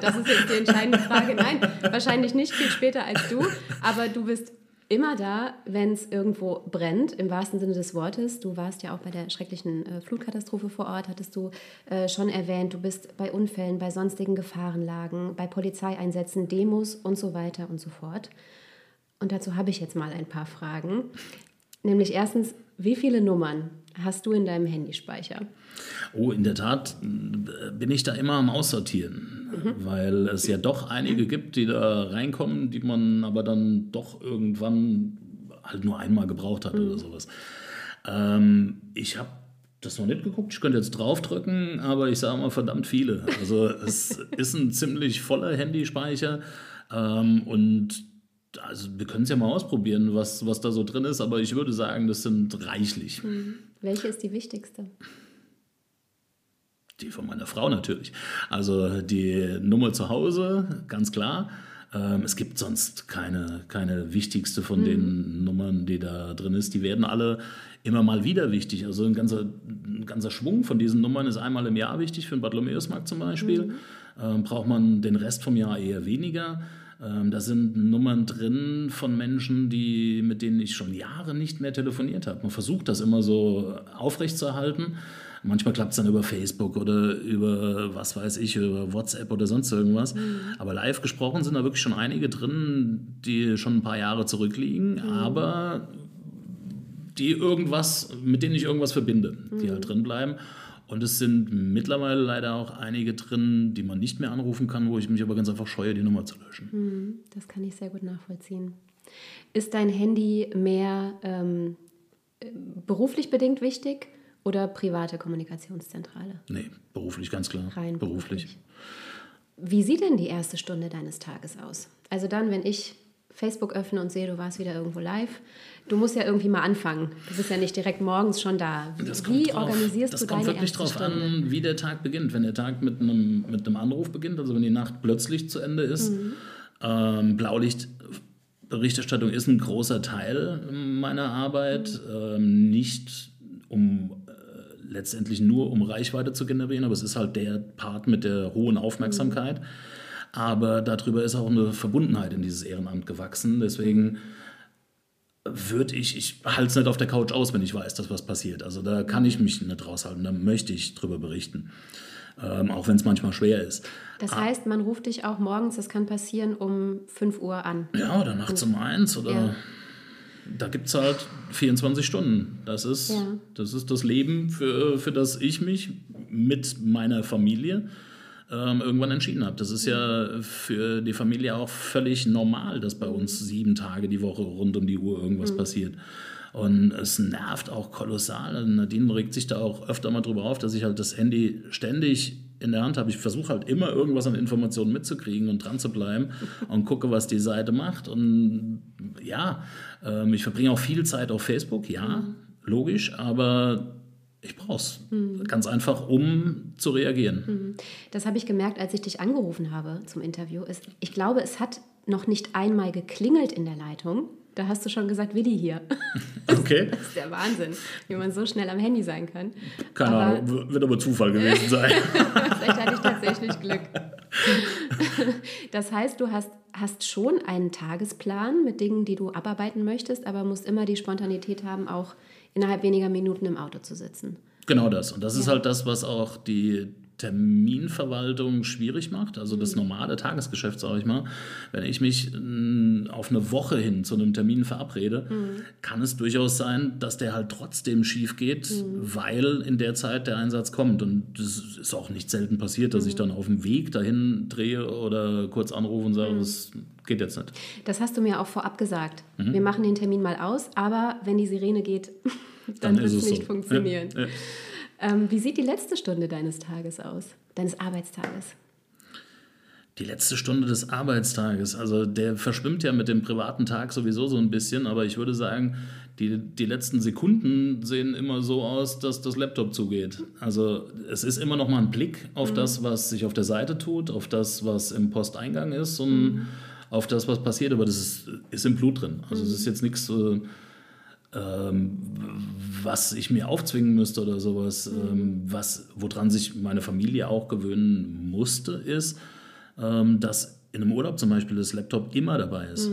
das ist jetzt die entscheidende Frage. Nein, wahrscheinlich nicht viel später als du, aber du bist immer da, wenn es irgendwo brennt, im wahrsten Sinne des Wortes. Du warst ja auch bei der schrecklichen äh, Flutkatastrophe vor Ort, hattest du äh, schon erwähnt. Du bist bei Unfällen, bei sonstigen Gefahrenlagen, bei Polizeieinsätzen, Demos und so weiter und so fort. Und dazu habe ich jetzt mal ein paar Fragen. Nämlich erstens, wie viele Nummern hast du in deinem Handyspeicher? Oh, in der Tat äh, bin ich da immer am Aussortieren, mhm. weil es ja doch einige gibt, die da reinkommen, die man aber dann doch irgendwann halt nur einmal gebraucht hat mhm. oder sowas. Ähm, ich habe das noch nicht geguckt, ich könnte jetzt draufdrücken, aber ich sage mal verdammt viele. Also es ist ein ziemlich voller Handyspeicher ähm, und also wir können es ja mal ausprobieren, was, was da so drin ist, aber ich würde sagen, das sind reichlich. Mhm. Welche ist die wichtigste? Die von meiner Frau natürlich. Also die Nummer zu Hause, ganz klar. Ähm, es gibt sonst keine, keine wichtigste von mhm. den Nummern, die da drin ist. Die werden alle immer mal wieder wichtig. Also ein ganzer, ein ganzer Schwung von diesen Nummern ist einmal im Jahr wichtig, für den Bartholomäusmarkt zum Beispiel. Mhm. Ähm, braucht man den Rest vom Jahr eher weniger. Ähm, da sind Nummern drin von Menschen, die, mit denen ich schon Jahre nicht mehr telefoniert habe. Man versucht das immer so aufrechtzuerhalten. Manchmal klappt es dann über Facebook oder über, was weiß ich, über WhatsApp oder sonst irgendwas. Mhm. Aber live gesprochen sind da wirklich schon einige drin, die schon ein paar Jahre zurückliegen. Mhm. Aber die irgendwas, mit denen ich irgendwas verbinde, die Mhm. halt drin bleiben. Und es sind mittlerweile leider auch einige drin, die man nicht mehr anrufen kann, wo ich mich aber ganz einfach scheue, die Nummer zu löschen. Das kann ich sehr gut nachvollziehen. Ist dein Handy mehr ähm, äh, beruflich bedingt wichtig oder private Kommunikationszentrale? Nee, beruflich ganz klar. Rein beruflich. Wie sieht denn die erste Stunde deines Tages aus? Also dann, wenn ich Facebook öffne und sehe, du warst wieder irgendwo live. Du musst ja irgendwie mal anfangen. Du bist ja nicht direkt morgens schon da. Das kommt Wie drauf, organisierst das du kommt deine wirklich erste drauf Stunde? an, wie der Tag beginnt. Wenn der Tag mit einem, mit einem Anruf beginnt, also wenn die Nacht plötzlich zu Ende ist, Mhm. ähm, Blaulichtberichterstattung ist ein großer Teil meiner Arbeit. Mhm. Ähm, nicht um äh, letztendlich nur um Reichweite zu generieren, aber es ist halt der Part mit der hohen Aufmerksamkeit. Aber darüber ist auch eine Verbundenheit in dieses Ehrenamt gewachsen. Deswegen würde ich, ich halte es nicht auf der Couch aus, wenn ich weiß, dass was passiert. Also da kann ich mich nicht raushalten, da möchte ich drüber berichten. Ähm, auch wenn es manchmal schwer ist. Das heißt, man ruft dich auch morgens, das kann passieren, um 5 Uhr an. Ja, oder nachts um eins oder Ja. da gibt es halt 24 Stunden. Das ist, Ja. das ist das Leben, für, für das ich mich mit meiner Familie ähm, irgendwann entschieden habe. Das ist ja für die Familie auch völlig normal, dass bei uns sieben Tage die Woche rund um die Uhr irgendwas passiert. Und es nervt auch kolossal. Nadine regt sich da auch öfter mal drüber auf, dass ich halt das Handy ständig in der Hand habe. Ich versuche halt immer irgendwas an Informationen mitzukriegen und dran zu bleiben und gucke, was die Seite macht. Und ja, ähm, ich verbringe auch viel Zeit auf Facebook, ja, logisch, aber ich brauche es ganz einfach, um zu reagieren. Das habe ich gemerkt, als ich dich angerufen habe zum Interview. Ich glaube, es hat noch nicht einmal geklingelt in der Leitung. Da hast du schon gesagt, Willi hier. Okay, Das ist der Wahnsinn, wie man so schnell am Handy sein kann. keine Aber- Ahnung, wird aber Zufall gewesen sein. Vielleicht hatte ich tatsächlich Glück. Das heißt, du hast, hast schon einen Tagesplan mit Dingen, die du abarbeiten möchtest, aber musst immer die Spontanität haben, auch innerhalb weniger Minuten im Auto zu sitzen. Genau das. Und das ist halt das, was auch die Terminverwaltung schwierig macht. Also das normale Tagesgeschäft, sage ich mal. Wenn ich mich mm, auf eine Woche hin zu einem Termin verabrede, kann es durchaus sein, dass der halt trotzdem schief geht, weil in der Zeit der Einsatz kommt. Und das ist auch nicht selten passiert, dass ich dann auf dem Weg dahin drehe oder kurz anrufe und sage, das geht jetzt nicht. Das hast du mir auch vorab gesagt. Mhm. Wir machen den Termin mal aus, aber wenn die Sirene geht, dann, wird es nicht so. funktionieren. Ja, ja. Ähm, wie sieht die letzte Stunde deines Tages aus, deines Arbeitstages? Die letzte Stunde des Arbeitstages, also der verschwimmt ja mit dem privaten Tag sowieso so ein bisschen, aber ich würde sagen, die, die letzten Sekunden sehen immer so aus, dass das Laptop zugeht. Also es ist immer noch mal ein Blick auf das, was sich auf der Seite tut, auf das, was im Posteingang ist und auf das, was passiert, aber das ist, ist im Blut drin. Also es ist jetzt nichts... Äh, was ich mir aufzwingen müsste oder sowas, ähm, was, woran sich meine Familie auch gewöhnen musste, ist, ähm, dass in einem Urlaub zum Beispiel das Laptop immer dabei ist.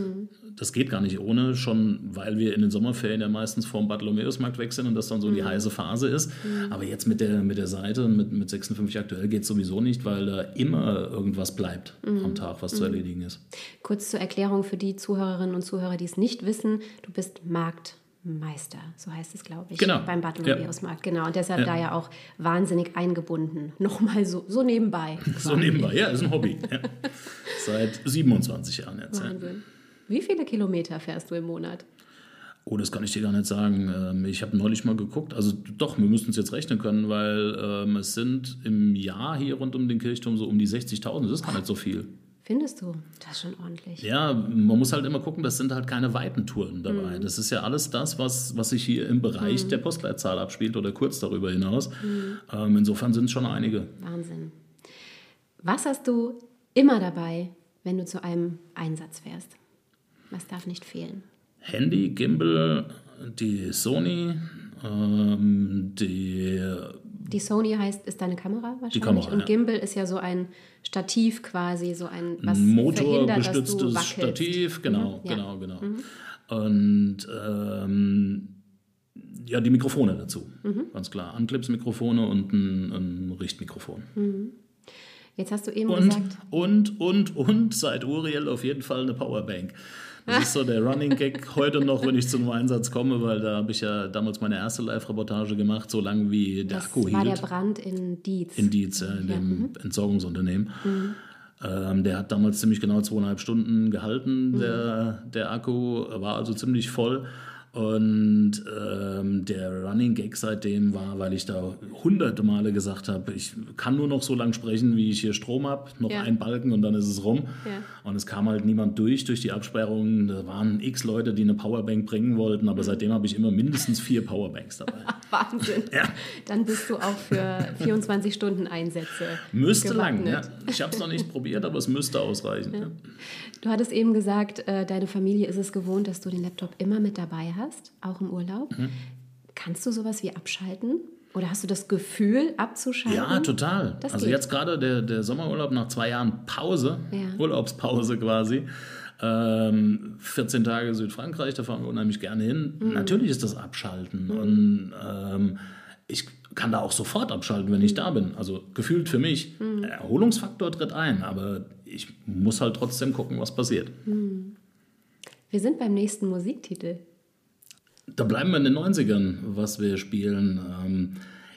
Das geht gar nicht ohne, schon weil wir in den Sommerferien ja meistens vorm Bartholomäusmarkt weg sind und das dann so die heiße Phase ist. Aber jetzt mit der, mit der Seite und mit, mit 56 aktuell geht es sowieso nicht, weil da immer irgendwas bleibt am Tag, was zu erledigen ist. Kurz zur Erklärung für die Zuhörerinnen und Zuhörer, die es nicht wissen, du bist Marktmeister, so heißt es, glaube ich, Genau. beim Bartholomäusmarkt. Genau, und deshalb Ja. da ja auch wahnsinnig eingebunden. Nochmal so, so nebenbei. So nebenbei, ja, ist ein Hobby. Ja. Seit 27 Jahren jetzt. Ja. Wahnsinn. Wie viele Kilometer fährst du im Monat? Oh, das kann ich dir gar nicht sagen. Ähm, Ich habe neulich mal geguckt. Also doch, wir müssten es jetzt rechnen können, weil ähm, es sind im Jahr hier rund um den Kirchturm so um die 60.000. Das ist gar nicht so viel. Findest du? Das ist schon ordentlich. Ja, man muss halt immer gucken, das sind halt keine weiten Touren dabei. Das ist ja alles das, was, was sich hier im Bereich der Postleitzahl abspielt oder kurz darüber hinaus. Ähm, insofern sind es schon einige. Wahnsinn. Was hast du immer dabei, wenn du zu einem Einsatz fährst? Was darf nicht fehlen? Handy, Gimbal, die Sony, ähm, die Die Sony heißt, ist deine Kamera wahrscheinlich. Kamera, und ja. Gimbal ist ja so ein Stativ quasi, so ein was wackelst. Stativ, genau, Mhm, ja. genau, genau. Und ähm, ja, die Mikrofone dazu, Mhm. ganz klar. Anclips-Mikrofone und ein, ein Richtmikrofon. Jetzt hast du eben Und, gesagt, und, und, und seit Uriel auf jeden Fall eine Powerbank. Das ist so der Running Gag heute noch, wenn ich zum Einsatz komme, weil da habe ich ja damals meine erste Live-Reportage gemacht, so lange wie der Das Akku war hielt. der Brand in Dietz. in Dietz, ja, in dem Entsorgungsunternehmen. Ähm, der hat damals ziemlich genau zweieinhalb Stunden gehalten, der, der Akku, war also ziemlich voll. Und ähm, der Running Gag seitdem war, weil ich da hunderte Male gesagt habe, ich kann nur noch so lange sprechen, wie ich hier Strom habe, noch Ja. ein Balken und dann ist es rum. Ja. Und es kam halt niemand durch, durch die Absperrungen. Da waren x Leute, die eine Powerbank bringen wollten, aber seitdem habe ich immer mindestens vier Powerbanks dabei. Wahnsinn. Ja. Dann bist du auch für 24 Stunden Einsätze. Müsste lang, ja. gewappnet. Ich habe es noch nicht probiert, aber es müsste ausreichen. Ja. Du hattest eben gesagt, äh, deine Familie ist es gewohnt, dass du den Laptop immer mit dabei hast, auch im Urlaub. Mhm. Kannst du sowas wie abschalten? Oder hast du das Gefühl, abzuschalten? Ja, total. Das also geht. jetzt gerade der, der Sommerurlaub nach zwei Jahren Pause, Ja. Urlaubspause quasi. Ähm, 14 Tage Südfrankreich, da fahren wir unheimlich gerne hin. Mhm. Natürlich ist das Abschalten. Und ähm, ich kann da auch sofort abschalten, wenn ich da bin. Also gefühlt für mich. Mhm. Erholungsfaktor tritt ein, aber ich muss halt trotzdem gucken, was passiert. Wir sind beim nächsten Musiktitel. Da bleiben wir in den 90ern, was wir spielen. Ähm,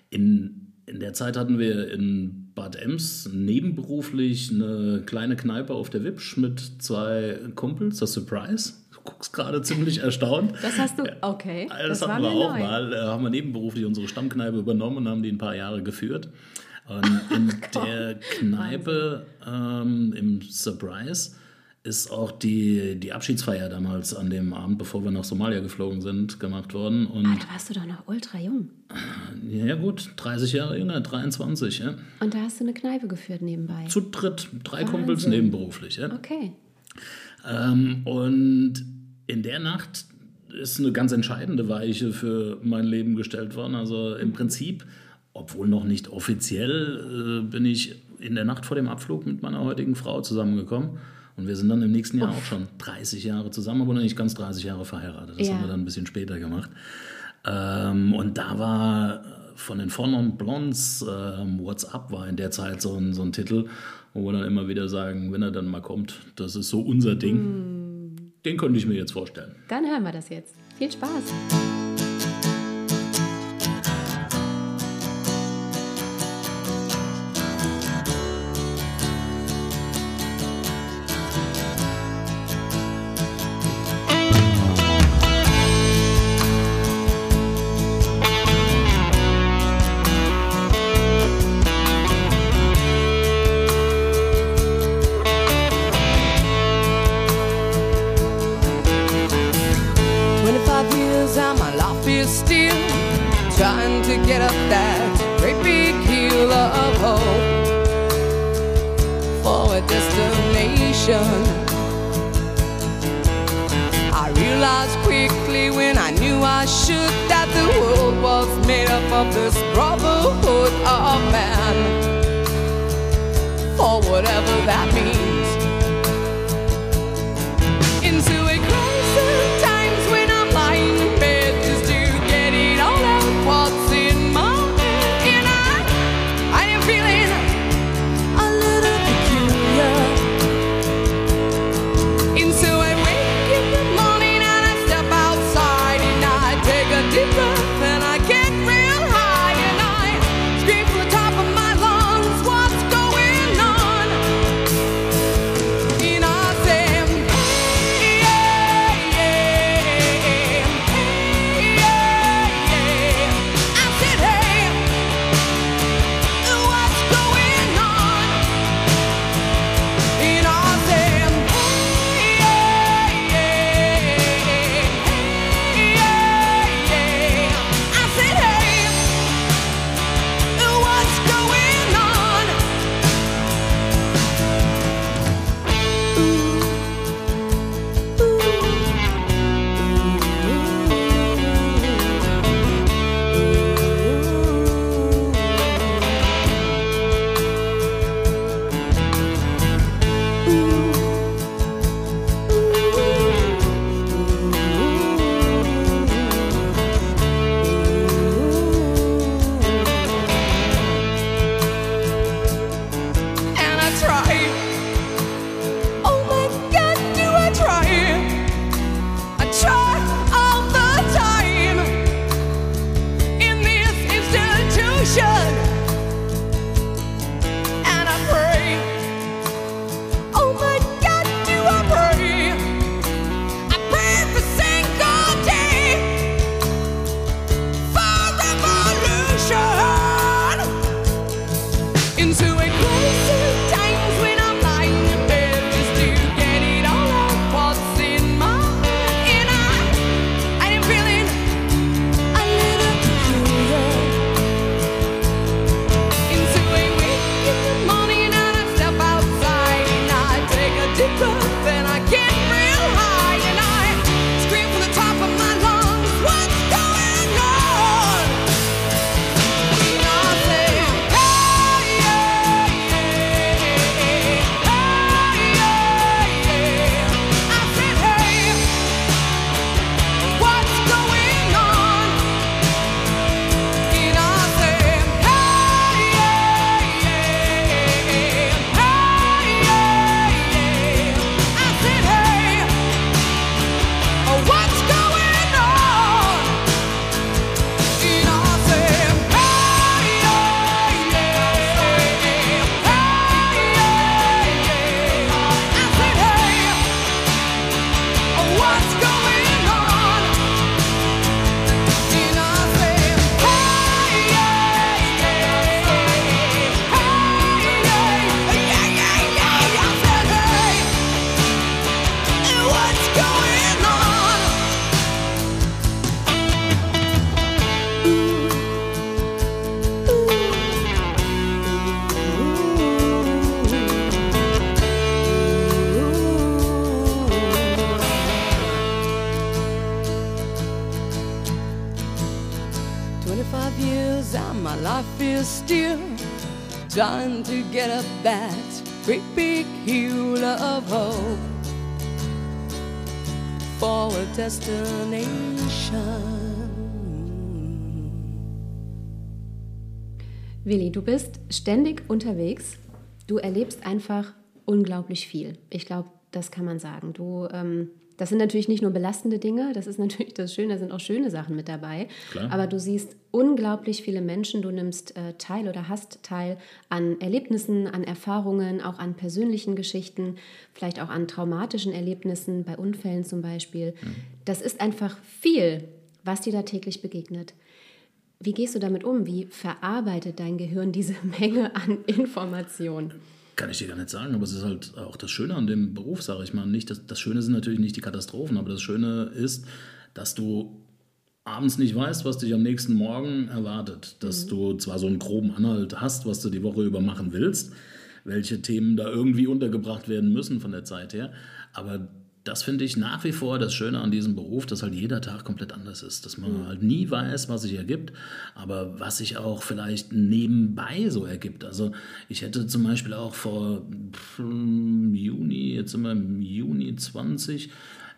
in, in der Zeit hatten wir in Bad Ems nebenberuflich eine kleine Kneipe auf der Wipsch mit zwei Kumpels, das Surprise. Du guckst gerade ziemlich erstaunt. Das hast du, okay. Das, das war hatten wir auch neu. mal. Haben wir nebenberuflich unsere Stammkneipe übernommen und haben die ein paar Jahre geführt. Und in der Kneipe ähm, im Surprise ist auch die, die Abschiedsfeier damals an dem Abend, bevor wir nach Somalia geflogen sind, gemacht worden. Und Ah, da warst du doch noch ultra jung. ja gut, 30 Jahre jünger, 23. Ja. Und da hast du eine Kneipe geführt nebenbei. Zu dritt, drei Kumpels Wahnsinn. nebenberuflich. Ja. Okay. Ähm, und in der Nacht ist eine ganz entscheidende Weiche für mein Leben gestellt worden. Also im Prinzip, obwohl noch nicht offiziell, äh, bin ich in der Nacht vor dem Abflug mit meiner heutigen Frau zusammengekommen. Und wir sind dann im nächsten Jahr auch schon 30 Jahre zusammen, aber noch nicht ganz 30 Jahre verheiratet. Das Ja. haben wir dann ein bisschen später gemacht. Ähm, und da war äh, von den Fonon Blondes ähm, What's Up war in der Zeit so ein, so ein Titel, wo wir dann immer wieder sagen, wenn er dann mal kommt, das ist so unser Ding. Den könnte ich mir jetzt vorstellen. Dann hören wir das jetzt. Viel Spaß. Unterwegs. Du erlebst einfach unglaublich viel. Ich glaube, das kann man sagen. Du, ähm, das sind natürlich nicht nur belastende Dinge, das ist natürlich das Schöne, da sind auch schöne Sachen mit dabei. Klar. Aber du siehst unglaublich viele Menschen, du nimmst äh, teil oder hast teil an Erlebnissen, an Erfahrungen, auch an persönlichen Geschichten, vielleicht auch an traumatischen Erlebnissen, bei Unfällen zum Beispiel. Das ist einfach viel, was dir da täglich begegnet. Wie gehst du damit um? Wie verarbeitet dein Gehirn diese Menge an Informationen? Kann ich dir gar nicht sagen, aber es ist halt auch das Schöne an dem Beruf, sage ich mal. Nicht, das, das Schöne sind natürlich nicht die Katastrophen, aber das Schöne ist, dass du abends nicht weißt, was dich am nächsten Morgen erwartet. Dass du zwar so einen groben Anhalt hast, was du die Woche über machen willst, welche Themen da irgendwie untergebracht werden müssen von der Zeit her, aber das finde ich nach wie vor das Schöne an diesem Beruf, dass halt jeder Tag komplett anders ist. Dass man halt nie weiß, was sich ergibt, aber was sich auch vielleicht nebenbei so ergibt. Also ich hätte zum Beispiel auch vor Juni, jetzt sind wir im Juni 20,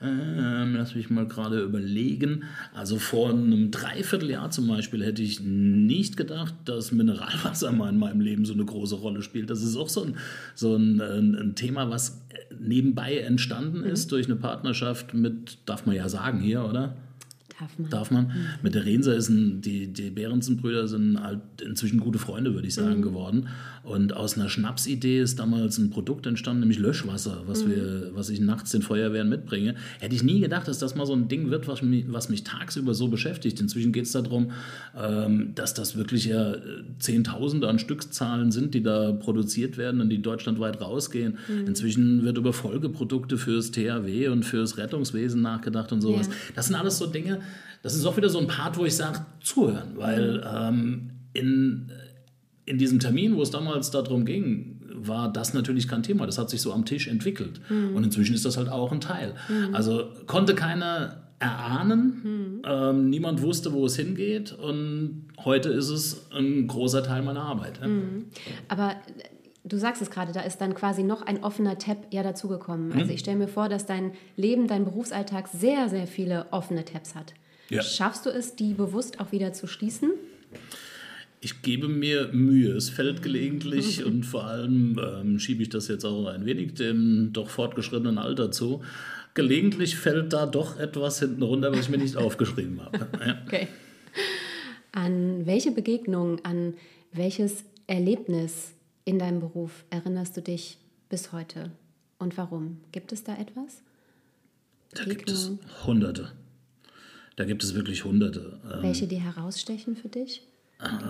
ähm, lass mich mal gerade überlegen. Also vor einem Dreivierteljahr zum Beispiel hätte ich nicht gedacht, dass Mineralwasser mal in meinem Leben so eine große Rolle spielt. Das ist auch so ein, so ein, ein, ein Thema, was nebenbei entstanden ist durch eine Partnerschaft mit, darf man ja sagen hier, oder? Darf man. Darf man. Mit der Rense ist ein, die, die Behrensen-Brüder sind halt inzwischen gute Freunde, würde ich sagen, geworden. Und aus einer Schnapsidee ist damals ein Produkt entstanden, nämlich Löschwasser, was, wir, was ich nachts den Feuerwehren mitbringe. Hätte ich nie gedacht, dass das mal so ein Ding wird, was mich, was mich tagsüber so beschäftigt. Inzwischen geht es darum, ähm, dass das wirklich ja äh, Zehntausende an Stückzahlen sind, die da produziert werden und die deutschlandweit rausgehen. Inzwischen wird über Folgeprodukte fürs THW und fürs Rettungswesen nachgedacht und sowas. Ja. Das sind alles so Dinge, das ist auch wieder so ein Part, wo ich sage, zuhören, weil ähm, in, in diesem Termin, wo es damals darum ging, war das natürlich kein Thema. Das hat sich so am Tisch entwickelt. Und inzwischen ist das halt auch ein Teil. Also konnte keiner erahnen, ähm, niemand wusste, wo es hingeht und heute ist es ein großer Teil meiner Arbeit. ja. Aber äh, du sagst es gerade, da ist dann quasi noch ein offener Tab ja dazugekommen. Also ich stelle mir vor, dass dein Leben, dein Berufsalltag sehr, sehr viele offene Tabs hat. Ja. Schaffst du es, die bewusst auch wieder zu schließen? Ich gebe mir Mühe. Es fällt gelegentlich und vor allem ähm, schiebe ich das jetzt auch ein wenig dem doch fortgeschrittenen Alter zu. Gelegentlich fällt da doch etwas hinten runter, was ich mir nicht aufgeschrieben habe. Ja. Okay. An welche Begegnung, an welches Erlebnis in deinem Beruf erinnerst du dich bis heute? Und warum? Gibt es da etwas? Da gibt es. Hunderte. Da gibt es wirklich Hunderte. Ähm, Welche, die herausstechen für dich?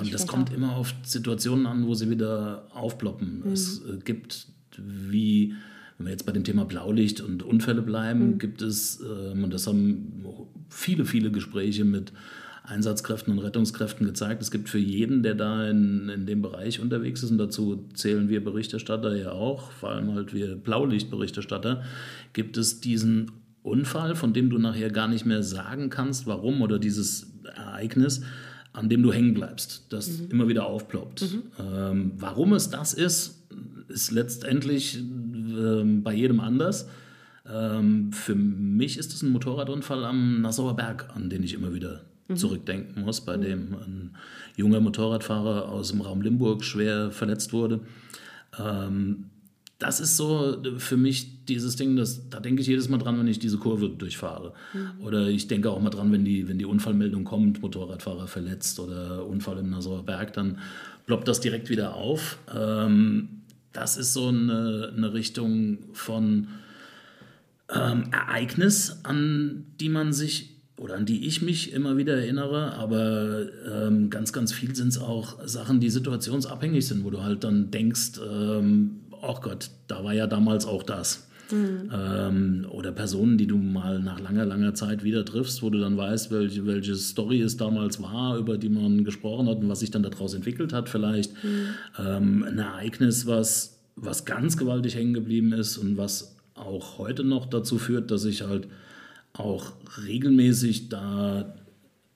Ich Das kommt auch. immer auf Situationen an, wo sie wieder aufploppen. Es äh, gibt, wie, wenn wir jetzt bei dem Thema Blaulicht und Unfälle bleiben, gibt es, ähm, und das haben viele, viele Gespräche mit Einsatzkräften und Rettungskräften gezeigt, es gibt für jeden, der da in, in dem Bereich unterwegs ist, und dazu zählen wir Berichterstatter ja auch, vor allem halt wir Blaulichtberichterstatter, gibt es diesen Unfall, von dem du nachher gar nicht mehr sagen kannst, warum oder dieses Ereignis, an dem du hängen bleibst, das immer wieder aufploppt. Ähm, warum es das ist, ist letztendlich ähm, bei jedem anders. Ähm, für mich ist es ein Motorradunfall am Nassauer Berg, an den ich immer wieder zurückdenken muss, bei dem ein junger Motorradfahrer aus dem Raum Limburg schwer verletzt wurde. Ähm, das ist so für mich dieses Ding, das, da denke ich jedes Mal dran, wenn ich diese Kurve durchfahre. Oder ich denke auch mal dran, wenn die, wenn die Unfallmeldung kommt, Motorradfahrer verletzt oder Unfall im Nassauer Berg, dann ploppt das direkt wieder auf. Ähm, das ist so eine, eine Richtung von ähm, Ereignis, an die man sich oder an die ich mich immer wieder erinnere, aber ähm, ganz, ganz viel sind es auch Sachen, die situationsabhängig sind, wo du halt dann denkst, ähm, oh Gott, da war ja damals auch das. Ähm, oder Personen, die du mal nach langer, langer Zeit wieder triffst, wo du dann weißt, welche, welche Story es damals war, über die man gesprochen hat und was sich dann daraus entwickelt hat vielleicht. Ähm, ein Ereignis, was, was ganz gewaltig hängen geblieben ist und was auch heute noch dazu führt, dass ich halt auch regelmäßig da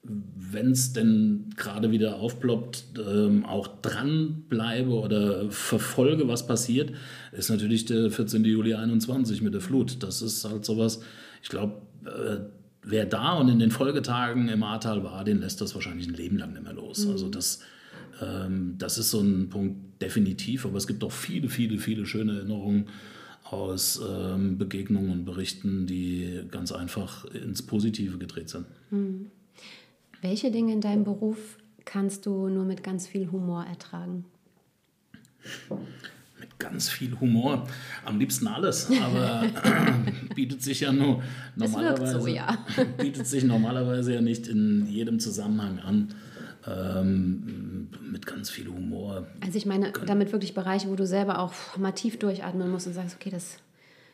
wenn es denn gerade wieder aufploppt, ähm, auch dranbleibe oder verfolge, was passiert, ist natürlich der 14. Juli 21 mit der Flut. Das ist halt sowas, ich glaube, äh, wer da und in den Folgetagen im Ahrtal war, den lässt das wahrscheinlich ein Leben lang nicht mehr los. Also das, ähm, das ist so ein Punkt definitiv, aber es gibt auch viele, viele, viele schöne Erinnerungen aus ähm, Begegnungen und Berichten, die ganz einfach ins Positive gedreht sind. Welche Dinge in deinem Beruf kannst du nur mit ganz viel Humor ertragen? Mit ganz viel Humor. Am liebsten alles, aber bietet sich ja nur normalerweise, so, ja. bietet sich normalerweise ja nicht in jedem Zusammenhang an. Ähm, mit ganz viel Humor. Also ich meine damit wirklich Bereiche, wo du selber auch mal tief durchatmen musst und sagst, okay, das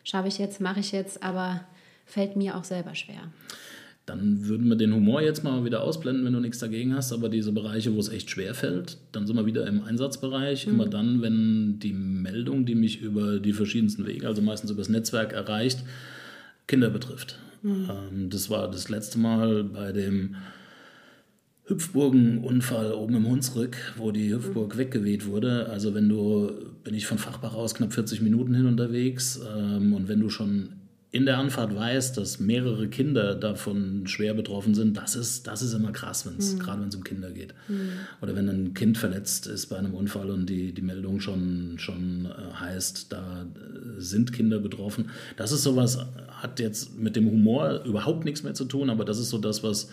schaffe ich jetzt, mache ich jetzt, aber fällt mir auch selber schwer. Dann würden wir den Humor jetzt mal wieder ausblenden, wenn du nichts dagegen hast. Aber diese Bereiche, wo es echt schwer fällt, dann sind wir wieder im Einsatzbereich. Immer dann, wenn die Meldung, die mich über die verschiedensten Wege, also meistens über das Netzwerk erreicht, Kinder betrifft. Ähm, das war das letzte Mal bei dem Hüpfburgenunfall oben im Hunsrück, wo die Hüpfburg weggeweht wurde. Also wenn du, bin ich von Fachbach aus knapp 40 Minuten hin unterwegs ähm, und wenn du schon in der Anfahrt weißt, dass mehrere Kinder davon schwer betroffen sind, das ist, das ist immer krass, wenn's, gerade wenn es um Kinder geht. Oder wenn ein Kind verletzt ist bei einem Unfall und die, die Meldung schon, schon äh, heißt, da äh, sind Kinder betroffen. Das ist sowas, hat jetzt mit dem Humor überhaupt nichts mehr zu tun, aber das ist so das, was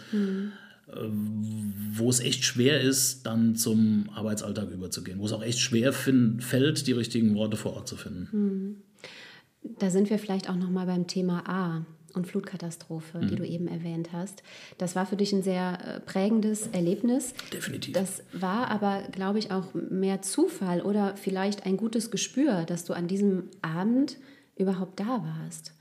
wo es echt schwer ist, dann zum Arbeitsalltag überzugehen, wo es auch echt schwer fin- fällt, die richtigen Worte vor Ort zu finden. Da sind wir vielleicht auch noch mal beim Thema A und Flutkatastrophe, Mhm. die du eben erwähnt hast. Das war für dich ein sehr äh, prägendes Erlebnis. Definitiv. Das war aber, glaube ich, auch mehr Zufall oder vielleicht ein gutes Gespür, dass du an diesem Abend überhaupt da warst.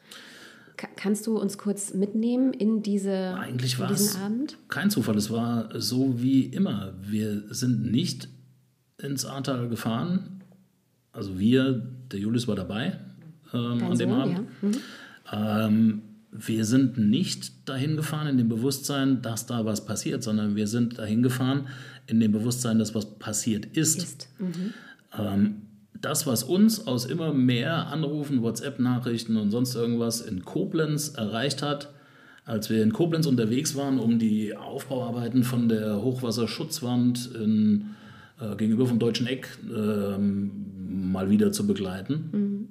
Ka kannst du uns kurz mitnehmen in, diese, Eigentlich in diesen Abend? kein Zufall. Es war so wie immer. Wir sind nicht ins Ahrtal gefahren. Also wir, der Julius war dabei ähm, an dem Sohn, Abend. ja. Mhm. Ähm, wir sind nicht dahin gefahren in dem Bewusstsein, dass da was passiert, sondern wir sind dahin gefahren in dem Bewusstsein, dass was passiert ist. Ist. Mhm. Ähm, das, was uns aus immer mehr Anrufen, WhatsApp-Nachrichten und sonst irgendwas in Koblenz erreicht hat, als wir in Koblenz unterwegs waren, um die Aufbauarbeiten von der Hochwasserschutzwand in, äh, gegenüber vom Deutschen Eck ähm, mal wieder zu begleiten,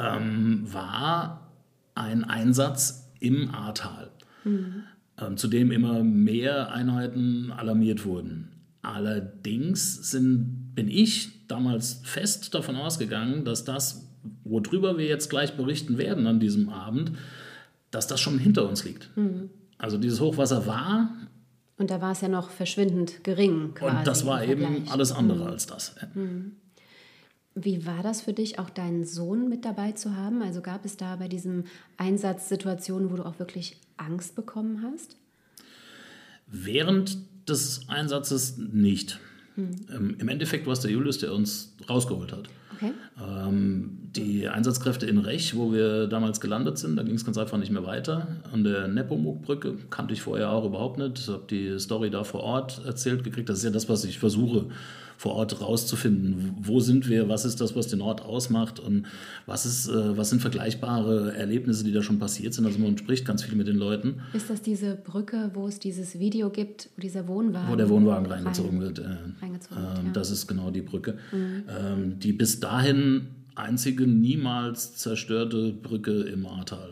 ähm, war ein Einsatz im Ahrtal, ähm, zu dem immer mehr Einheiten alarmiert wurden. Allerdings sind, bin ich damals fest davon ausgegangen, dass das, worüber wir jetzt gleich berichten werden an diesem Abend, dass das schon hinter uns liegt. Also dieses Hochwasser war Und da war es ja noch verschwindend gering quasi. und das war eben alles andere als das. Wie war das für dich, auch deinen Sohn mit dabei zu haben? Also gab es da bei diesem Einsatz Situationen, wo du auch wirklich Angst bekommen hast? Während des Einsatzes nicht. Ähm, Im Endeffekt war es der Julius, der uns rausgeholt hat. Okay. Ähm, die Einsatzkräfte in Rech, wo wir damals gelandet sind, da ging es ganz einfach nicht mehr weiter. An der Nepomuk-Brücke kannte ich vorher auch überhaupt nicht. Ich habe die Story da vor Ort erzählt gekriegt. Das ist ja das, was ich versuche vor Ort rauszufinden. Wo sind wir? Was ist das, was den Ort ausmacht? Und was, ist, äh, was sind vergleichbare Erlebnisse, die da schon passiert sind? Also man spricht ganz viel mit den Leuten, Ist das diese Brücke, wo es dieses Video gibt, wo dieser Wohnwagen, wo der Wohnwagen rein- reingezogen wird. Äh, reingezogen wird, ähm, ja. Das ist genau die Brücke. Ähm, die bis dahin einzige niemals zerstörte Brücke im Ahrtal.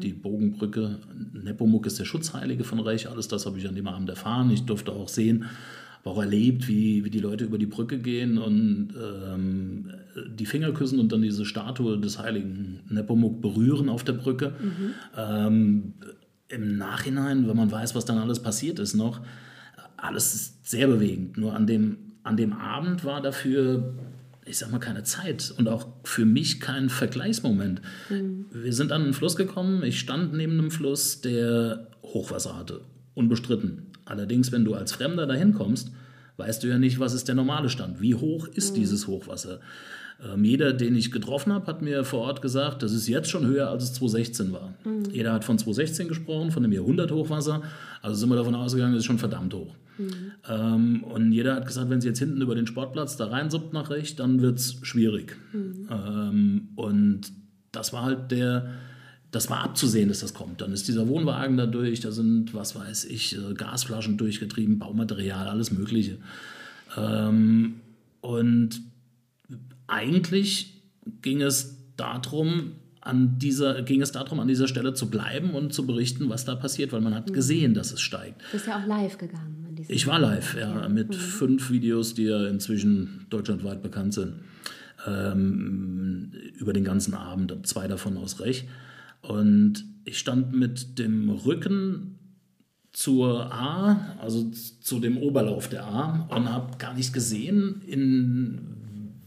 Die Bogenbrücke. Nepomuk ist der Schutzheilige von Rech. Alles das habe ich an dem Abend erfahren. Ich durfte auch sehen, auch erlebt, wie, wie die Leute über die Brücke gehen und ähm, die Finger küssen und dann diese Statue des heiligen Nepomuk berühren auf der Brücke. Ähm, Im Nachhinein, wenn man weiß, was dann alles passiert ist noch, alles ist sehr bewegend. Nur an dem, an dem Abend war dafür, ich sag mal, keine Zeit und auch für mich kein Vergleichsmoment. Wir sind an einen Fluss gekommen, ich stand neben einem Fluss, der Hochwasser hatte, unbestritten. Allerdings, wenn du als Fremder dahin kommst, weißt du ja nicht, was ist der normale Stand, wie hoch ist dieses Hochwasser. Ähm, jeder, den ich getroffen habe, hat mir vor Ort gesagt, das ist jetzt schon höher, als es 2016 war. Jeder hat von 2016 gesprochen, von dem Jahrhunderthochwasser. Also sind wir davon ausgegangen, das ist schon verdammt hoch. Ähm, und jeder hat gesagt, wenn sie jetzt hinten über den Sportplatz da reinsuppt nach rechts, dann wird es schwierig. Ähm, und das war halt der, das war abzusehen, dass das kommt. Dann ist dieser Wohnwagen da durch, da sind, was weiß ich, äh, Gasflaschen durchgetrieben, Baumaterial, alles Mögliche. Ähm, und eigentlich ging es darum, an dieser, ging es darum, an dieser Stelle zu bleiben und zu berichten, was da passiert, weil man hat gesehen, dass es steigt. Du bist ja auch live gegangen. Ich war live, ja, mit fünf Videos, die ja inzwischen deutschlandweit bekannt sind. Ähm, über den ganzen Abend, zwei davon aus Rech. Und ich stand mit dem Rücken zur A, also zu dem Oberlauf der A, und habe gar nicht gesehen, in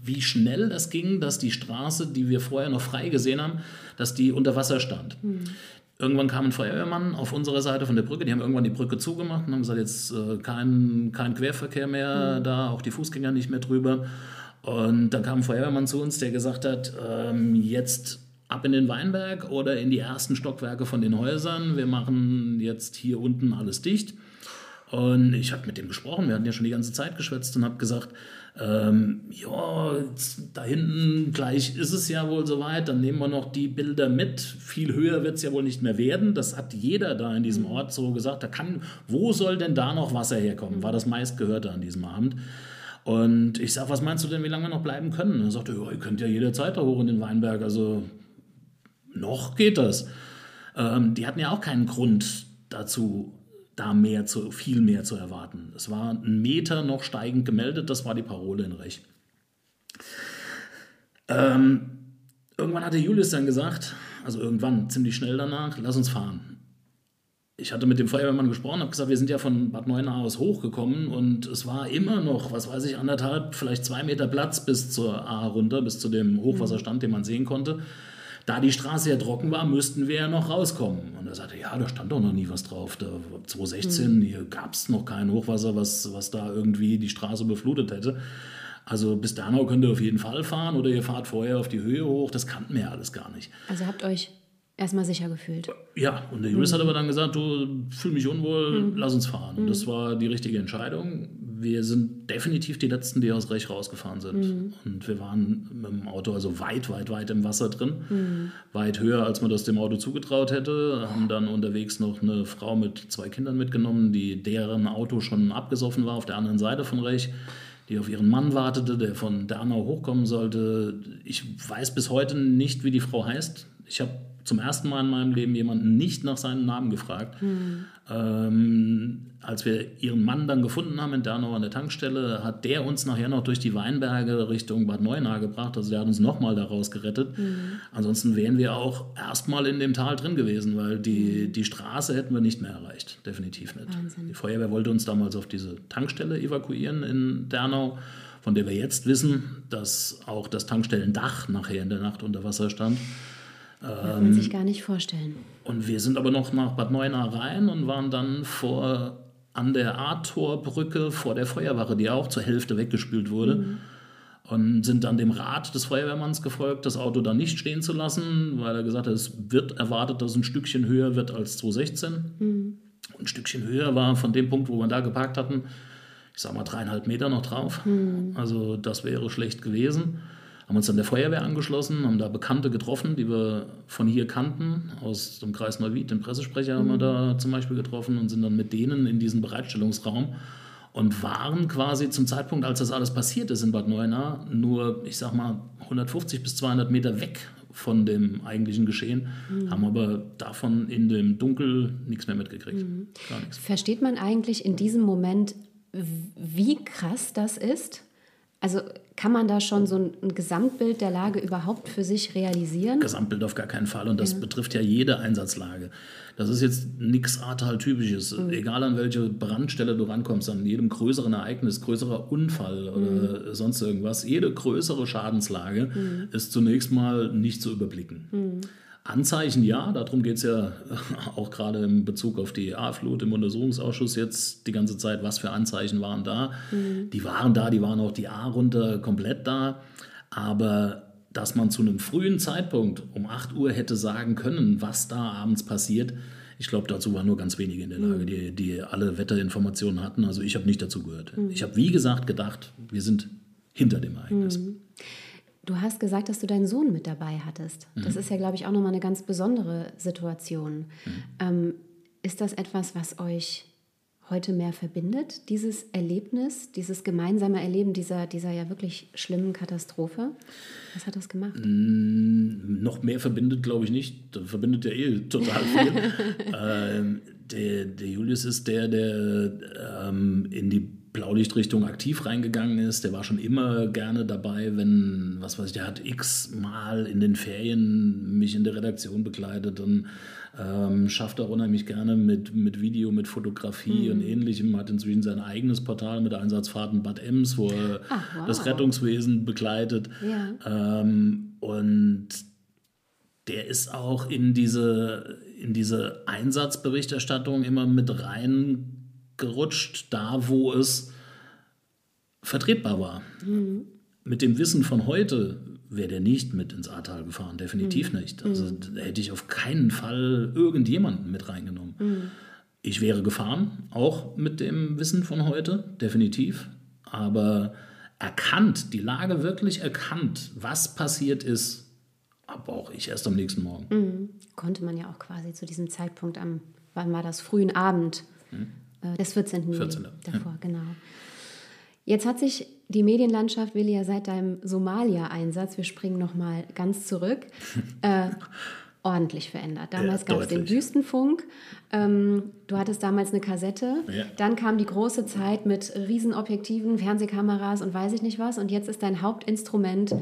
wie schnell das ging, dass die Straße, die wir vorher noch frei gesehen haben, dass die unter Wasser stand. Irgendwann kam ein Feuerwehrmann auf unserer Seite von der Brücke, die haben irgendwann die Brücke zugemacht und haben gesagt, jetzt äh, kein, kein Querverkehr mehr da, auch die Fußgänger nicht mehr drüber. Und dann kam ein Feuerwehrmann zu uns, der gesagt hat, ähm, jetzt ab in den Weinberg oder in die ersten Stockwerke von den Häusern. Wir machen jetzt hier unten alles dicht. Und ich habe mit dem gesprochen, wir hatten ja schon die ganze Zeit geschwätzt und habe gesagt, ähm, ja, da hinten gleich ist es ja wohl soweit, dann nehmen wir noch die Bilder mit. Viel höher wird es ja wohl nicht mehr werden. Das hat jeder da in diesem Ort so gesagt. Da kann, wo soll denn da noch Wasser herkommen? War das meistgehörte an diesem Abend. Und ich sage, was meinst du denn, wie lange wir noch bleiben können? Und er sagte, ja, ihr könnt ja jederzeit da hoch in den Weinberg. Also noch geht das. Ähm, die hatten ja auch keinen Grund dazu, da mehr zu, viel mehr zu erwarten. Es war ein Meter noch steigend gemeldet, das war die Parole in Rech. Ähm, irgendwann hatte Julius dann gesagt, also irgendwann, ziemlich schnell danach, lass uns fahren. Ich hatte mit dem Feuerwehrmann gesprochen, habe gesagt, wir sind ja von Bad Neuenahr aus hochgekommen und es war immer noch, was weiß ich, anderthalb, vielleicht zwei Meter Platz bis zur A runter, bis zu dem Hochwasserstand, den man sehen konnte. Da die Straße ja trocken war, müssten wir ja noch rauskommen. Und er sagte, ja, da stand doch noch nie was drauf. Da 2016, hier gab es noch kein Hochwasser, was, was da irgendwie die Straße beflutet hätte. Also bis Dernau könnt ihr auf jeden Fall fahren oder ihr fahrt vorher auf die Höhe hoch. Das kannten wir ja alles gar nicht. Also habt euch erstmal sicher gefühlt. Ja, und der Julius hat aber dann gesagt, du fühl mich unwohl, lass uns fahren. Und das war die richtige Entscheidung. Wir sind definitiv die Letzten, die aus Rech rausgefahren sind. Und wir waren mit dem Auto also weit, weit, weit im Wasser drin. Weit höher, als man das dem Auto zugetraut hätte. Haben dann unterwegs noch eine Frau mit zwei Kindern mitgenommen, die deren Auto schon abgesoffen war auf der anderen Seite von Rech die auf ihren Mann wartete, der von Dernau hochkommen sollte. Ich weiß bis heute nicht, wie die Frau heißt. Ich habe zum ersten Mal in meinem Leben jemanden nicht nach seinem Namen gefragt. Ähm, als wir ihren Mann dann gefunden haben in Dernau an der Tankstelle, hat der uns nachher noch durch die Weinberge Richtung Bad Neuenahr gebracht. Also der hat uns nochmal daraus gerettet. Ansonsten wären wir auch erstmal in dem Tal drin gewesen, weil die, die Straße hätten wir nicht mehr erreicht. Definitiv nicht. Die Feuerwehr wollte uns damals auf diese Tankstelle evakuieren in Dernau, von der wir jetzt wissen, dass auch das Tankstellendach nachher in der Nacht unter Wasser stand. Kann man sich gar nicht vorstellen. Und wir sind aber noch nach Bad Neuenahr rein und waren dann vor, an der A-Tor-Brücke vor der Feuerwache, die auch zur Hälfte weggespült wurde. Und sind dann dem Rat des Feuerwehrmanns gefolgt, das Auto da nicht stehen zu lassen, weil er gesagt hat, es wird erwartet, dass es ein Stückchen höher wird als 2016. Ein Stückchen höher war von dem Punkt, wo wir da geparkt hatten, ich sag mal dreieinhalb Meter noch drauf. Also das wäre schlecht gewesen. Haben uns dann der Feuerwehr angeschlossen, haben da Bekannte getroffen, die wir von hier kannten, aus dem Kreis Neuwied, den Pressesprecher haben wir da zum Beispiel getroffen und sind dann mit denen in diesen Bereitstellungsraum und waren quasi zum Zeitpunkt, als das alles passiert ist in Bad Neuenahr, nur, ich sag mal, 150 bis 200 Meter weg von dem eigentlichen Geschehen, haben aber davon in dem Dunkel nichts mehr mitgekriegt. Gar nichts. Versteht man eigentlich in diesem Moment, wie krass das ist? Also kann man da schon so ein, Gesamtbild der Lage überhaupt für sich realisieren? Gesamtbild auf gar keinen Fall. Und das betrifft ja jede Einsatzlage. Das ist jetzt nichts Ahrtal-typisches. Egal an welche Brandstelle du rankommst, an jedem größeren Ereignis, größerer Unfall oder sonst irgendwas, jede größere Schadenslage ist zunächst mal nicht zu überblicken. Anzeichen ja, darum geht es ja auch gerade in Bezug auf die A-Flut im Untersuchungsausschuss jetzt die ganze Zeit, was für Anzeichen waren da. Die waren da, die waren auch die A runter komplett da. Aber dass man zu einem frühen Zeitpunkt um 8 Uhr hätte sagen können, was da abends passiert, ich glaube, dazu waren nur ganz wenige in der Lage, die, die alle Wetterinformationen hatten. Also ich habe nicht dazu gehört. Ich habe, wie gesagt, gedacht, wir sind hinter dem Ereignis. Du hast gesagt, dass du deinen Sohn mit dabei hattest. Das ist ja, glaube ich, auch nochmal eine ganz besondere Situation. Ähm, ist das etwas, was euch heute mehr verbindet, dieses Erlebnis, dieses gemeinsame Erleben dieser, dieser ja wirklich schlimmen Katastrophe? Was hat das gemacht? Noch mehr verbindet, glaube ich nicht. Das verbindet ja eh total viel. ähm, der, der Julius ist der, der ähm, in die Blaulichtrichtung aktiv reingegangen ist. Der war schon immer gerne dabei, wenn, was weiß ich, der hat x Mal in den Ferien mich in der Redaktion begleitet und ähm, schafft auch unheimlich gerne mit, mit Video, mit Fotografie und ähnlichem. Hat inzwischen sein eigenes Portal mit Einsatzfahrten Bad Ems, wo er Ach, wow. das Rettungswesen begleitet. Ja. Ähm, und der ist auch in diese, in diese Einsatzberichterstattung immer mit reingerutscht, da wo es vertretbar war. Mit dem Wissen von heute wäre der nicht mit ins Ahrtal gefahren, definitiv nicht. Also da hätte ich auf keinen Fall irgendjemanden mit reingenommen. Ich wäre gefahren, auch mit dem Wissen von heute, definitiv. Aber erkannt, die Lage wirklich erkannt, was passiert ist, aber auch ich erst am nächsten Morgen. Konnte man ja auch quasi zu diesem Zeitpunkt am, wann war das, frühen Abend äh, des 14. Juli 14., davor, genau. Jetzt hat sich die Medienlandschaft, Willi, ja seit deinem Somalia-Einsatz, wir springen nochmal ganz zurück, äh, ordentlich verändert. Damals Ja, gab es den. Wüstenfunk, ähm, du hattest damals eine Kassette, Ja. dann kam die große Zeit mit Riesenobjektiven, Fernsehkameras und weiß ich nicht was und jetzt ist dein Hauptinstrument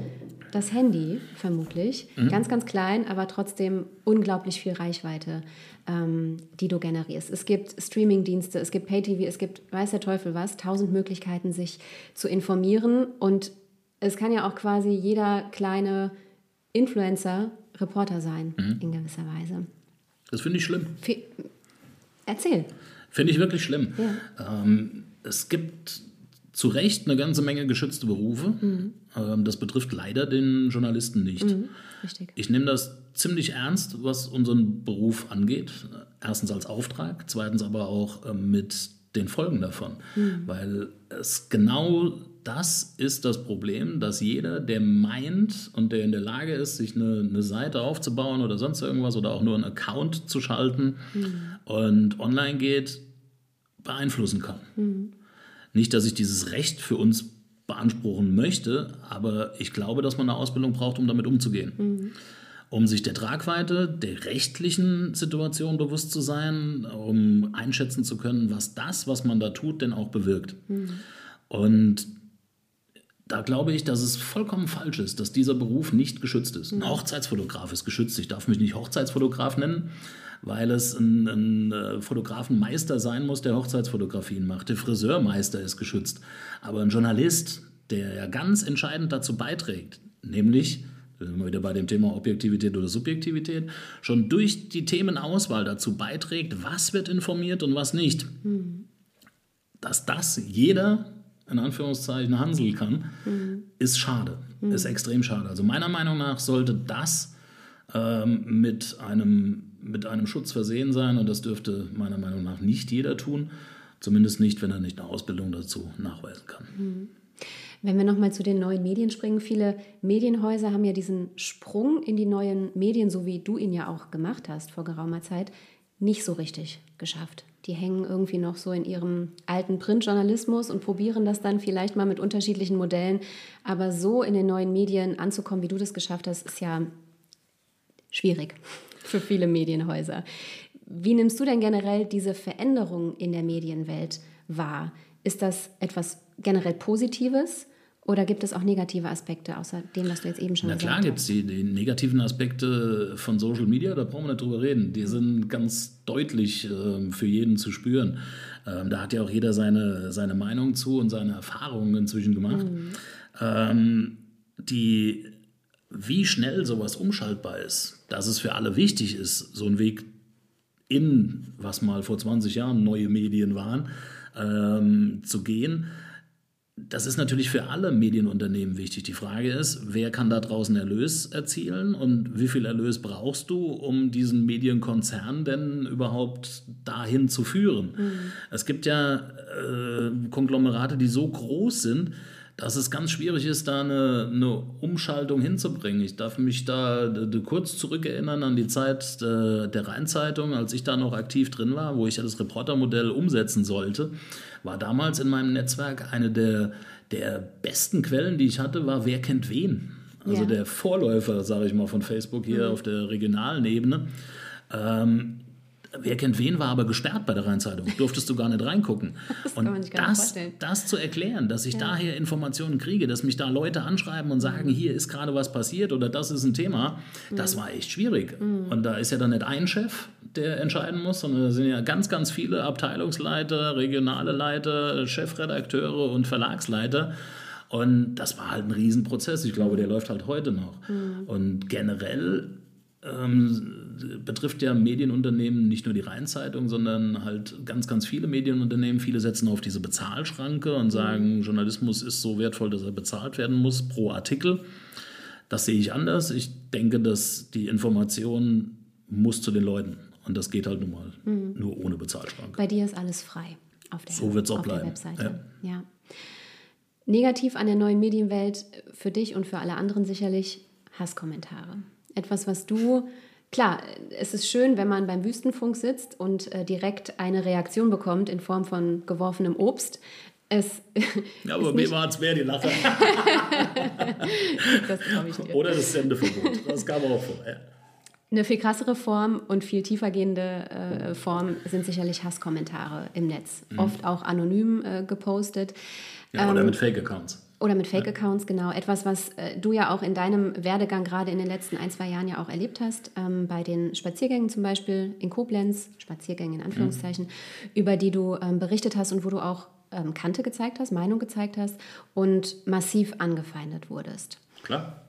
das Handy, vermutlich. Mhm. Ganz, ganz klein, aber trotzdem unglaublich viel Reichweite, ähm, die du generierst. Es gibt Streamingdienste, es gibt Pay-TV, es gibt weiß der Teufel was, tausend Möglichkeiten, sich zu informieren. Und es kann ja auch quasi jeder kleine Influencer Reporter sein, Mhm. in gewisser Weise. Das finde ich schlimm. Fe- Erzähl. Finde ich wirklich schlimm. Ähm, es gibt zu Recht eine ganze Menge geschützte Berufe. Ähm, das betrifft leider den Journalisten nicht. Richtig. Ich nehme das ziemlich ernst, was unseren Beruf angeht. Erstens als Auftrag, zweitens aber auch ähm, mit den Folgen davon. Weil es genau das ist das Problem, dass jeder, der meint und der in der Lage ist, sich eine, eine Seite aufzubauen oder sonst irgendwas oder auch nur einen Account zu schalten und online geht, beeinflussen kann. Nicht, dass ich dieses Recht für uns beanspruchen möchte, aber ich glaube, dass man eine Ausbildung braucht, um damit umzugehen. Um sich der Tragweite der rechtlichen Situation bewusst zu sein, um einschätzen zu können, was das, was man da tut, denn auch bewirkt. Und da glaube ich, dass es vollkommen falsch ist, dass dieser Beruf nicht geschützt ist. Ein Hochzeitsfotograf ist geschützt. Ich darf mich nicht Hochzeitsfotograf nennen, weil es ein, ein äh, Fotografenmeister sein muss, der Hochzeitsfotografien macht. Der Friseurmeister ist geschützt. Aber ein Journalist, der ja ganz entscheidend dazu beiträgt, nämlich, sind wir wieder bei dem Thema Objektivität oder Subjektivität, schon durch die Themenauswahl dazu beiträgt, was wird informiert und was nicht dass das jeder in Anführungszeichen Hansel kann, ist schade, ist extrem schade. Also meiner Meinung nach sollte das ähm, mit, einem, mit einem Schutz versehen sein und das dürfte meiner Meinung nach nicht jeder tun, zumindest nicht, wenn er nicht eine Ausbildung dazu nachweisen kann. Wenn wir nochmal zu den neuen Medien springen, viele Medienhäuser haben ja diesen Sprung in die neuen Medien, so wie du ihn ja auch gemacht hast vor geraumer Zeit, nicht so richtig geschafft. Die hängen irgendwie noch so in ihrem alten Printjournalismus und probieren das dann vielleicht mal mit unterschiedlichen Modellen. Aber so in den neuen Medien anzukommen, wie du das geschafft hast, ist ja schwierig für viele Medienhäuser. Wie nimmst du denn generell diese Veränderung in der Medienwelt wahr? Ist das etwas generell Positives oder gibt es auch negative Aspekte, außer dem, was du jetzt eben schon Na gesagt klar gibt es hast? die, die negativen Aspekte von Social Media, da brauchen wir nicht drüber reden. Die sind ganz deutlich ähm, für jeden zu spüren. Ähm, da hat ja auch jeder seine, seine Meinung zu und seine Erfahrungen inzwischen gemacht. Ähm, die, wie schnell sowas umschaltbar ist, dass es für alle wichtig ist, so ein Weg in, was mal vor 20 Jahren neue Medien waren, ähm, zu gehen, das ist natürlich für alle Medienunternehmen wichtig. Die Frage ist, wer kann da draußen Erlös erzielen und wie viel Erlös brauchst du, um diesen Medienkonzern denn überhaupt dahin zu führen? Es gibt ja äh, Konglomerate, die so groß sind, dass es ganz schwierig ist, da eine, eine Umschaltung hinzubringen. Ich darf mich da d- kurz zurückerinnern an die Zeit äh, der Rheinzeitung, als ich da noch aktiv drin war, wo ich ja das Reportermodell umsetzen sollte, war damals in meinem Netzwerk eine der, der besten Quellen, die ich hatte, war Wer kennt wen? Also Ja. der Vorläufer, sage ich mal, von Facebook hier auf der regionalen Ebene. Ähm, Wer kennt wen war aber gesperrt bei der Rheinzeitung. Durftest du gar nicht reingucken. kann man Und das, vorstellen. das zu erklären, dass ich daher Informationen kriege, dass mich da Leute anschreiben und sagen, hier ist gerade was passiert oder das ist ein Thema, das war echt schwierig. Und da ist ja dann nicht ein Chef, der entscheiden muss, sondern da sind ja ganz, ganz viele Abteilungsleiter, regionale Leiter, Chefredakteure und Verlagsleiter. Und das war halt ein Riesenprozess. Ich glaube, der läuft halt heute noch. Und generell ähm, betrifft ja Medienunternehmen nicht nur die Rheinzeitung, sondern halt ganz, ganz viele Medienunternehmen. Viele setzen auf diese Bezahlschranke und sagen, Journalismus ist so wertvoll, dass er bezahlt werden muss pro Artikel. Das sehe ich anders. Ich denke, dass die Information muss zu den Leuten. Und das geht halt nun mal nur ohne Bezahlschranke. Bei dir ist alles frei auf der, So wird's auch bleiben, Webseite. Ja. Negativ an der neuen Medienwelt für dich und für alle anderen sicherlich Hasskommentare. Etwas, was du, klar, es ist schön, wenn man beim Wüstenfunk sitzt und äh, direkt eine Reaktion bekommt in Form von geworfenem Obst. Es Ja, aber mir war es mehr die Lache. das glaube ich dir. Oder das Sendeverbot. Das kam auch vor. Ja. Eine viel krassere Form und viel tiefergehende äh, Form sind sicherlich Hasskommentare im Netz. Mhm. Oft auch anonym äh, gepostet. Ja, oder Ähm, mit Fake-Accounts. Oder mit Fake-Accounts, genau. Etwas, was äh, du ja auch in deinem Werdegang gerade in den letzten ein, zwei Jahren ja auch erlebt hast. Ähm, bei den Spaziergängen zum Beispiel in Koblenz, Spaziergänge in Anführungszeichen, über die du ähm, berichtet hast und wo du auch ähm, Kante gezeigt hast, Meinung gezeigt hast und massiv angefeindet wurdest. Klar.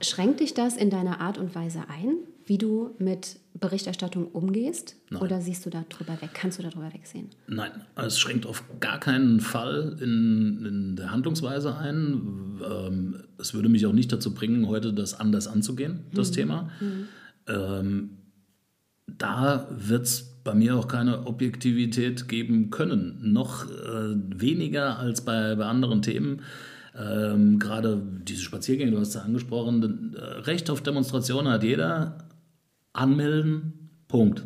Schränkt dich das in deiner Art und Weise ein, wie du mit Berichterstattung umgehst? Nein. Oder siehst du da drüber weg? Kannst du da drüber wegsehen? Nein, es schränkt auf gar keinen Fall in, in der Handlungsweise ein. Ähm, es würde mich auch nicht dazu bringen, heute das anders anzugehen, das Thema. Ähm, da wird es bei mir auch keine Objektivität geben können. Noch äh, weniger als bei, bei anderen Themen. Ähm, Gerade diese Spaziergänge, du hast es angesprochen, äh, Recht auf Demonstration hat jeder. Anmelden, Punkt.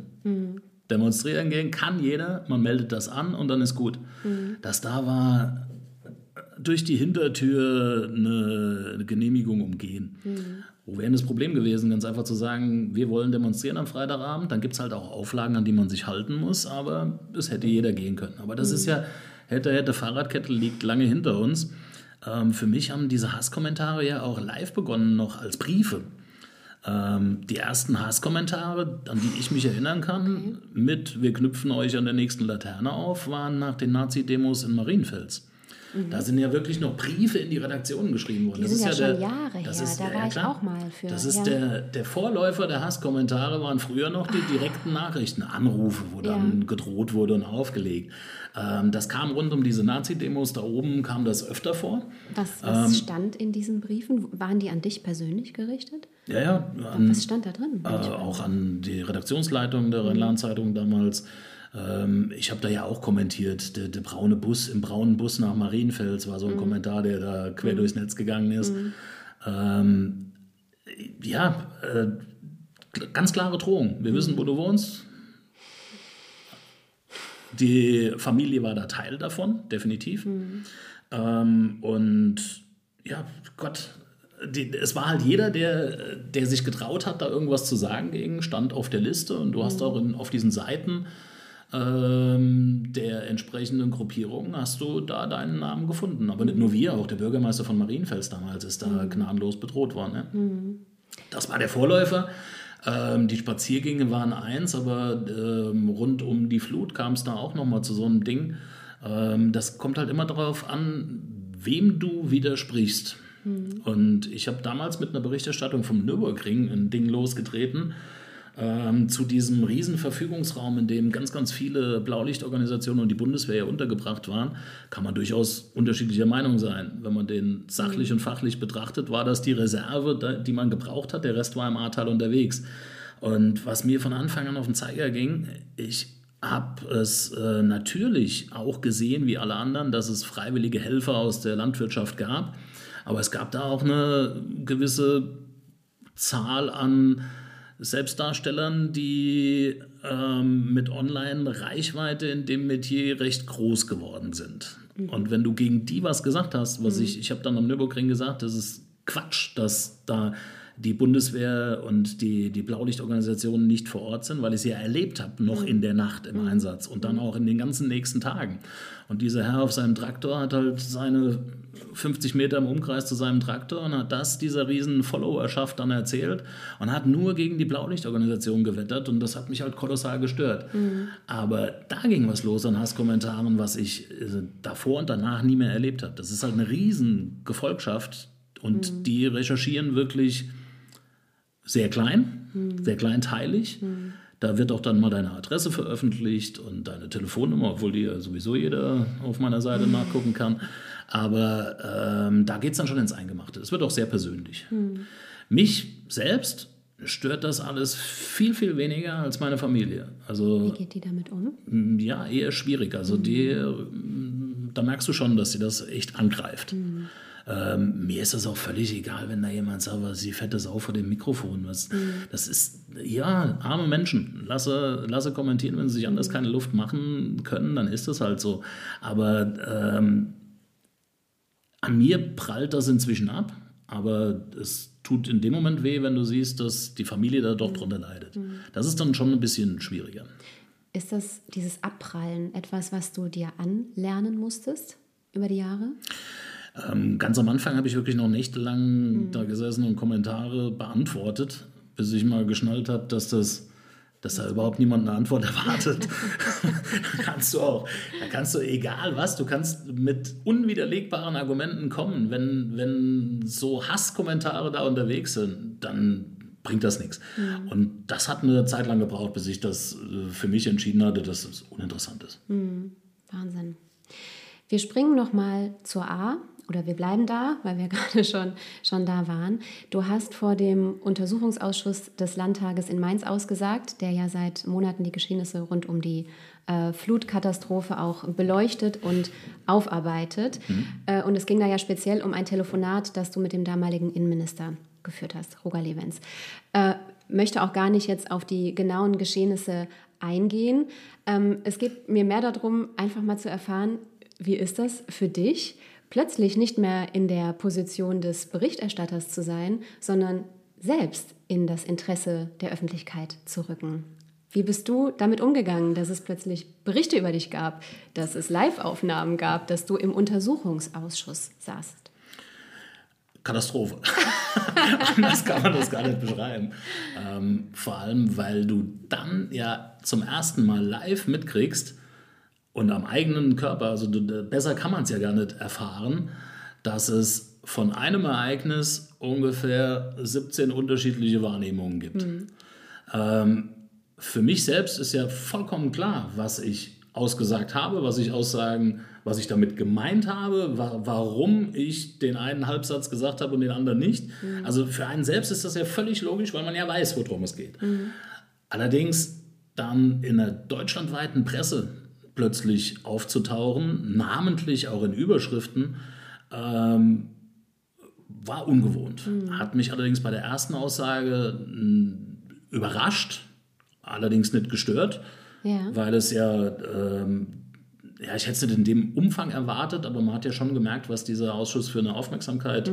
Demonstrieren gehen kann jeder, man meldet das an und dann ist gut. Das da war durch die Hintertür eine Genehmigung umgehen. Wo wäre das Problem gewesen, ganz einfach zu sagen, wir wollen demonstrieren am Freitagabend, dann gibt es halt auch Auflagen, an die man sich halten muss, aber es hätte jeder gehen können. Aber das ist ja, hätte, hätte, Fahrradkette liegt lange hinter uns. Ähm, für mich haben diese Hasskommentare ja auch live begonnen, noch als Briefe. Ähm, die ersten Hasskommentare, an die ich mich erinnern kann, mit Wir knüpfen euch an der nächsten Laterne auf, waren nach den Nazi-Demos in Marienfels. Da sind ja wirklich noch Briefe in die Redaktionen geschrieben worden. Die sind ja schon Jahre her. Da war ich klar. auch mal für, Das ist ja. der, der Vorläufer der Hasskommentare, waren früher noch die direkten Nachrichten, Anrufe, wo dann gedroht wurde und aufgelegt. Ähm, das kam rund um diese Nazi-Demos da oben, kam das öfter vor. Was, was Ähm, stand in diesen Briefen? Waren die an dich persönlich gerichtet? Ja, ja. An, Was stand da drin? äh, auch an die Redaktionsleitung der Rheinland-Zeitung damals. Ähm, ich habe da ja auch kommentiert, der, der braune Bus, im braunen Bus nach Marienfels war so ein Kommentar, der da quer durchs Netz gegangen ist. Ähm, ja, äh, ganz klare Drohung. Wir wissen, wo du wohnst. Die Familie war da Teil davon, definitiv. Ähm, und ja, Gott, die, es war halt jeder, der, der sich getraut hat, da irgendwas zu sagen gegen, stand auf der Liste und du hast auch in, auf diesen Seiten ähm, der entsprechenden Gruppierungen hast du da deinen Namen gefunden. Aber nicht nur wir, auch der Bürgermeister von Marienfels damals ist da gnadenlos bedroht worden. Ne? Das war der Vorläufer. Ähm, die Spaziergänge waren eins, aber ähm, rund um die Flut kam es da auch nochmal zu so einem Ding. Ähm, das kommt halt immer darauf an, wem du widersprichst. Und ich habe damals mit einer Berichterstattung vom Nürburgring ein Ding losgetreten, ähm, zu diesem riesen Verfügungsraum, in dem ganz, ganz viele Blaulichtorganisationen und die Bundeswehr ja untergebracht waren, kann man durchaus unterschiedlicher Meinung sein. Wenn man den sachlich und fachlich betrachtet, war das die Reserve, die man gebraucht hat. Der Rest war im Ahrtal unterwegs. Und was mir von Anfang an auf den Zeiger ging, ich habe es äh, natürlich auch gesehen, wie alle anderen, dass es freiwillige Helfer aus der Landwirtschaft gab. Aber es gab da auch eine gewisse Zahl an Selbstdarstellern, die ähm, mit Online-Reichweite in dem Metier recht groß geworden sind. Und wenn du gegen die was gesagt hast, was ich, ich habe dann am Nürburgring gesagt, das ist Quatsch, dass da die Bundeswehr und die, die Blaulichtorganisationen nicht vor Ort sind, weil ich sie ja erlebt habe, noch in der Nacht im Einsatz und dann auch in den ganzen nächsten Tagen. Und dieser Herr auf seinem Traktor hat halt seine 50 Meter im Umkreis zu seinem Traktor und hat das dieser riesen Followerschaft dann erzählt und hat nur gegen die Blaulichtorganisation gewettert und das hat mich halt kolossal gestört. Aber da ging was los an Hasskommentaren, was ich äh, davor und danach nie mehr erlebt habe. Das ist halt eine riesen Gefolgschaft und die recherchieren wirklich sehr klein, sehr kleinteilig. Da wird auch dann mal deine Adresse veröffentlicht und deine Telefonnummer, obwohl die ja sowieso jeder auf meiner Seite nachgucken kann. Aber ähm, da geht es dann schon ins Eingemachte. Es wird auch sehr persönlich. Mich selbst stört das alles viel, viel weniger als meine Familie. Also Wie geht die damit um? ja, eher schwierig. Also die, ähm, da merkst du schon, dass sie das echt angreift. Ähm, mir ist das auch völlig egal, wenn da jemand sagt, was die fette Sau vor dem Mikrofon. Was, Das ist, ja, arme Menschen. Lasse, lasse kommentieren, wenn sie sich anders keine Luft machen können, dann ist das halt so. Aber ähm, an mir prallt das inzwischen ab, aber es tut in dem Moment weh, wenn du siehst, dass die Familie da doch drunter leidet. Das ist dann schon ein bisschen schwieriger. Ist das dieses Abprallen etwas, was du dir anlernen musstest über die Jahre? Ähm, ganz am Anfang habe ich wirklich noch nächtelang da gesessen und Kommentare beantwortet, bis ich mal geschnallt habe, dass das dass da überhaupt niemand eine Antwort erwartet. da kannst du auch, da kannst du egal was, du kannst mit unwiderlegbaren Argumenten kommen. Wenn, wenn so Hasskommentare da unterwegs sind, dann bringt das nichts. Und das hat eine Zeit lang gebraucht, bis ich das äh, für mich entschieden hatte, dass es uninteressant ist. Wahnsinn. Wir springen nochmal zur A oder wir bleiben da, weil wir gerade schon, schon da waren. Du hast vor dem Untersuchungsausschuss des Landtages in Mainz ausgesagt, der ja seit Monaten die Geschehnisse rund um die äh, Flutkatastrophe auch beleuchtet und aufarbeitet. Äh, und es ging da ja speziell um ein Telefonat, das du mit dem damaligen Innenminister geführt hast, Roger Levens. Äh, möchte auch gar nicht jetzt auf die genauen Geschehnisse eingehen. Ähm, es geht mir mehr darum, einfach mal zu erfahren, wie ist das für dich, plötzlich nicht mehr in der Position des Berichterstatters zu sein, sondern selbst in das Interesse der Öffentlichkeit zu rücken. Wie bist du damit umgegangen, dass es plötzlich Berichte über dich gab, dass es Live-Aufnahmen gab, dass du im Untersuchungsausschuss saßt? Katastrophe. Anders kann man das gar nicht beschreiben. Ähm, vor allem, weil du dann ja zum ersten Mal live mitkriegst und am eigenen Körper, also du, besser kann man es ja gar nicht erfahren, dass es von einem Ereignis ungefähr 17 unterschiedliche Wahrnehmungen gibt. Ähm, für mich selbst ist ja vollkommen klar, was ich ausgesagt habe, was ich aussagen, was ich damit gemeint habe, wa warum ich den einen Halbsatz gesagt habe und den anderen nicht. Also für einen selbst ist das ja völlig logisch, weil man ja weiß, worum es geht. Allerdings dann in der deutschlandweiten Presse plötzlich aufzutauchen, namentlich auch in Überschriften, ähm, war ungewohnt. Hat mich allerdings bei der ersten Aussage mh, überrascht, allerdings nicht gestört, Ja. weil es ja, ähm, ja, ich hätte es nicht in dem Umfang erwartet, aber man hat ja schon gemerkt, was dieser Ausschuss für eine Aufmerksamkeit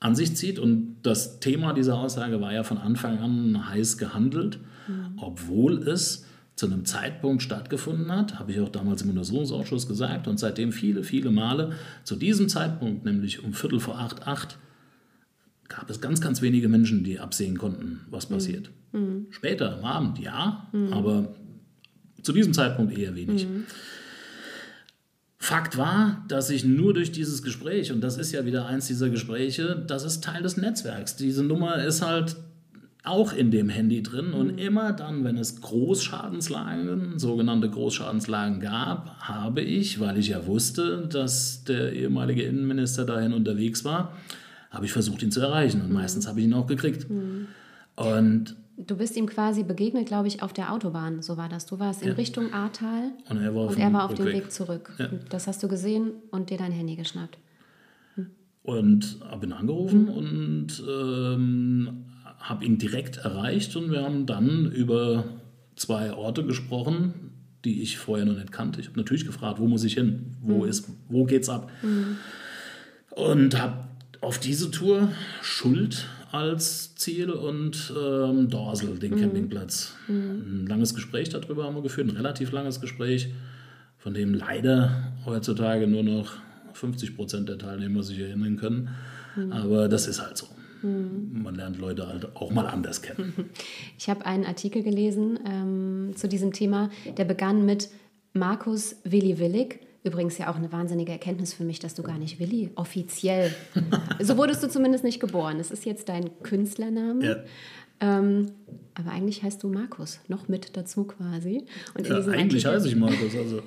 an sich zieht. Und das Thema dieser Aussage war ja von Anfang an heiß gehandelt, obwohl es zu einem Zeitpunkt stattgefunden hat, habe ich auch damals im Untersuchungsausschuss gesagt und seitdem viele, viele Male, zu diesem Zeitpunkt, nämlich um Viertel vor acht, acht, gab es ganz, ganz wenige Menschen, die absehen konnten, was passiert. Später am Abend, ja, aber zu diesem Zeitpunkt eher wenig. Fakt war, dass ich nur durch dieses Gespräch, und das ist ja wieder eins dieser Gespräche, das ist Teil des Netzwerks. Diese Nummer ist halt auch in dem Handy drin und immer dann, wenn es Großschadenslagen, sogenannte Großschadenslagen gab, habe ich, weil ich ja wusste, dass der ehemalige Innenminister dahin unterwegs war, habe ich versucht, ihn zu erreichen und meistens habe ich ihn auch gekriegt. Und, Du bist ihm quasi begegnet, glaube ich, auf der Autobahn. So war das. Du warst in Richtung Ahrtal und er war auf, und dem er war auf dem. Weg zurück. Ja. Das hast du gesehen und dir dein Handy geschnappt. Und habe ihn angerufen und ähm, habe ihn direkt erreicht und wir haben dann über zwei Orte gesprochen, die ich vorher noch nicht kannte. Ich habe natürlich gefragt, wo muss ich hin? Wo, ist, wo geht's ab? Und habe auf diese Tour Schuld als Ziel und ähm, Dorsel, den Campingplatz. Ein langes Gespräch darüber haben wir geführt, ein relativ langes Gespräch, von dem leider heutzutage nur noch 50 Prozent der Teilnehmer sich erinnern können. Aber das ist halt so. Man lernt Leute halt auch mal anders kennen. Ich habe einen Artikel gelesen ähm, zu diesem Thema, der begann mit Markus Willi Willig. Übrigens ja auch eine wahnsinnige Erkenntnis für mich, dass du gar nicht Willi offiziell. so wurdest du zumindest nicht geboren. Es ist jetzt dein Künstlername. Ja. Ähm, aber eigentlich heißt du Markus, noch mit dazu quasi. Und Ja, eigentlich Artikel- heiße ich Markus, also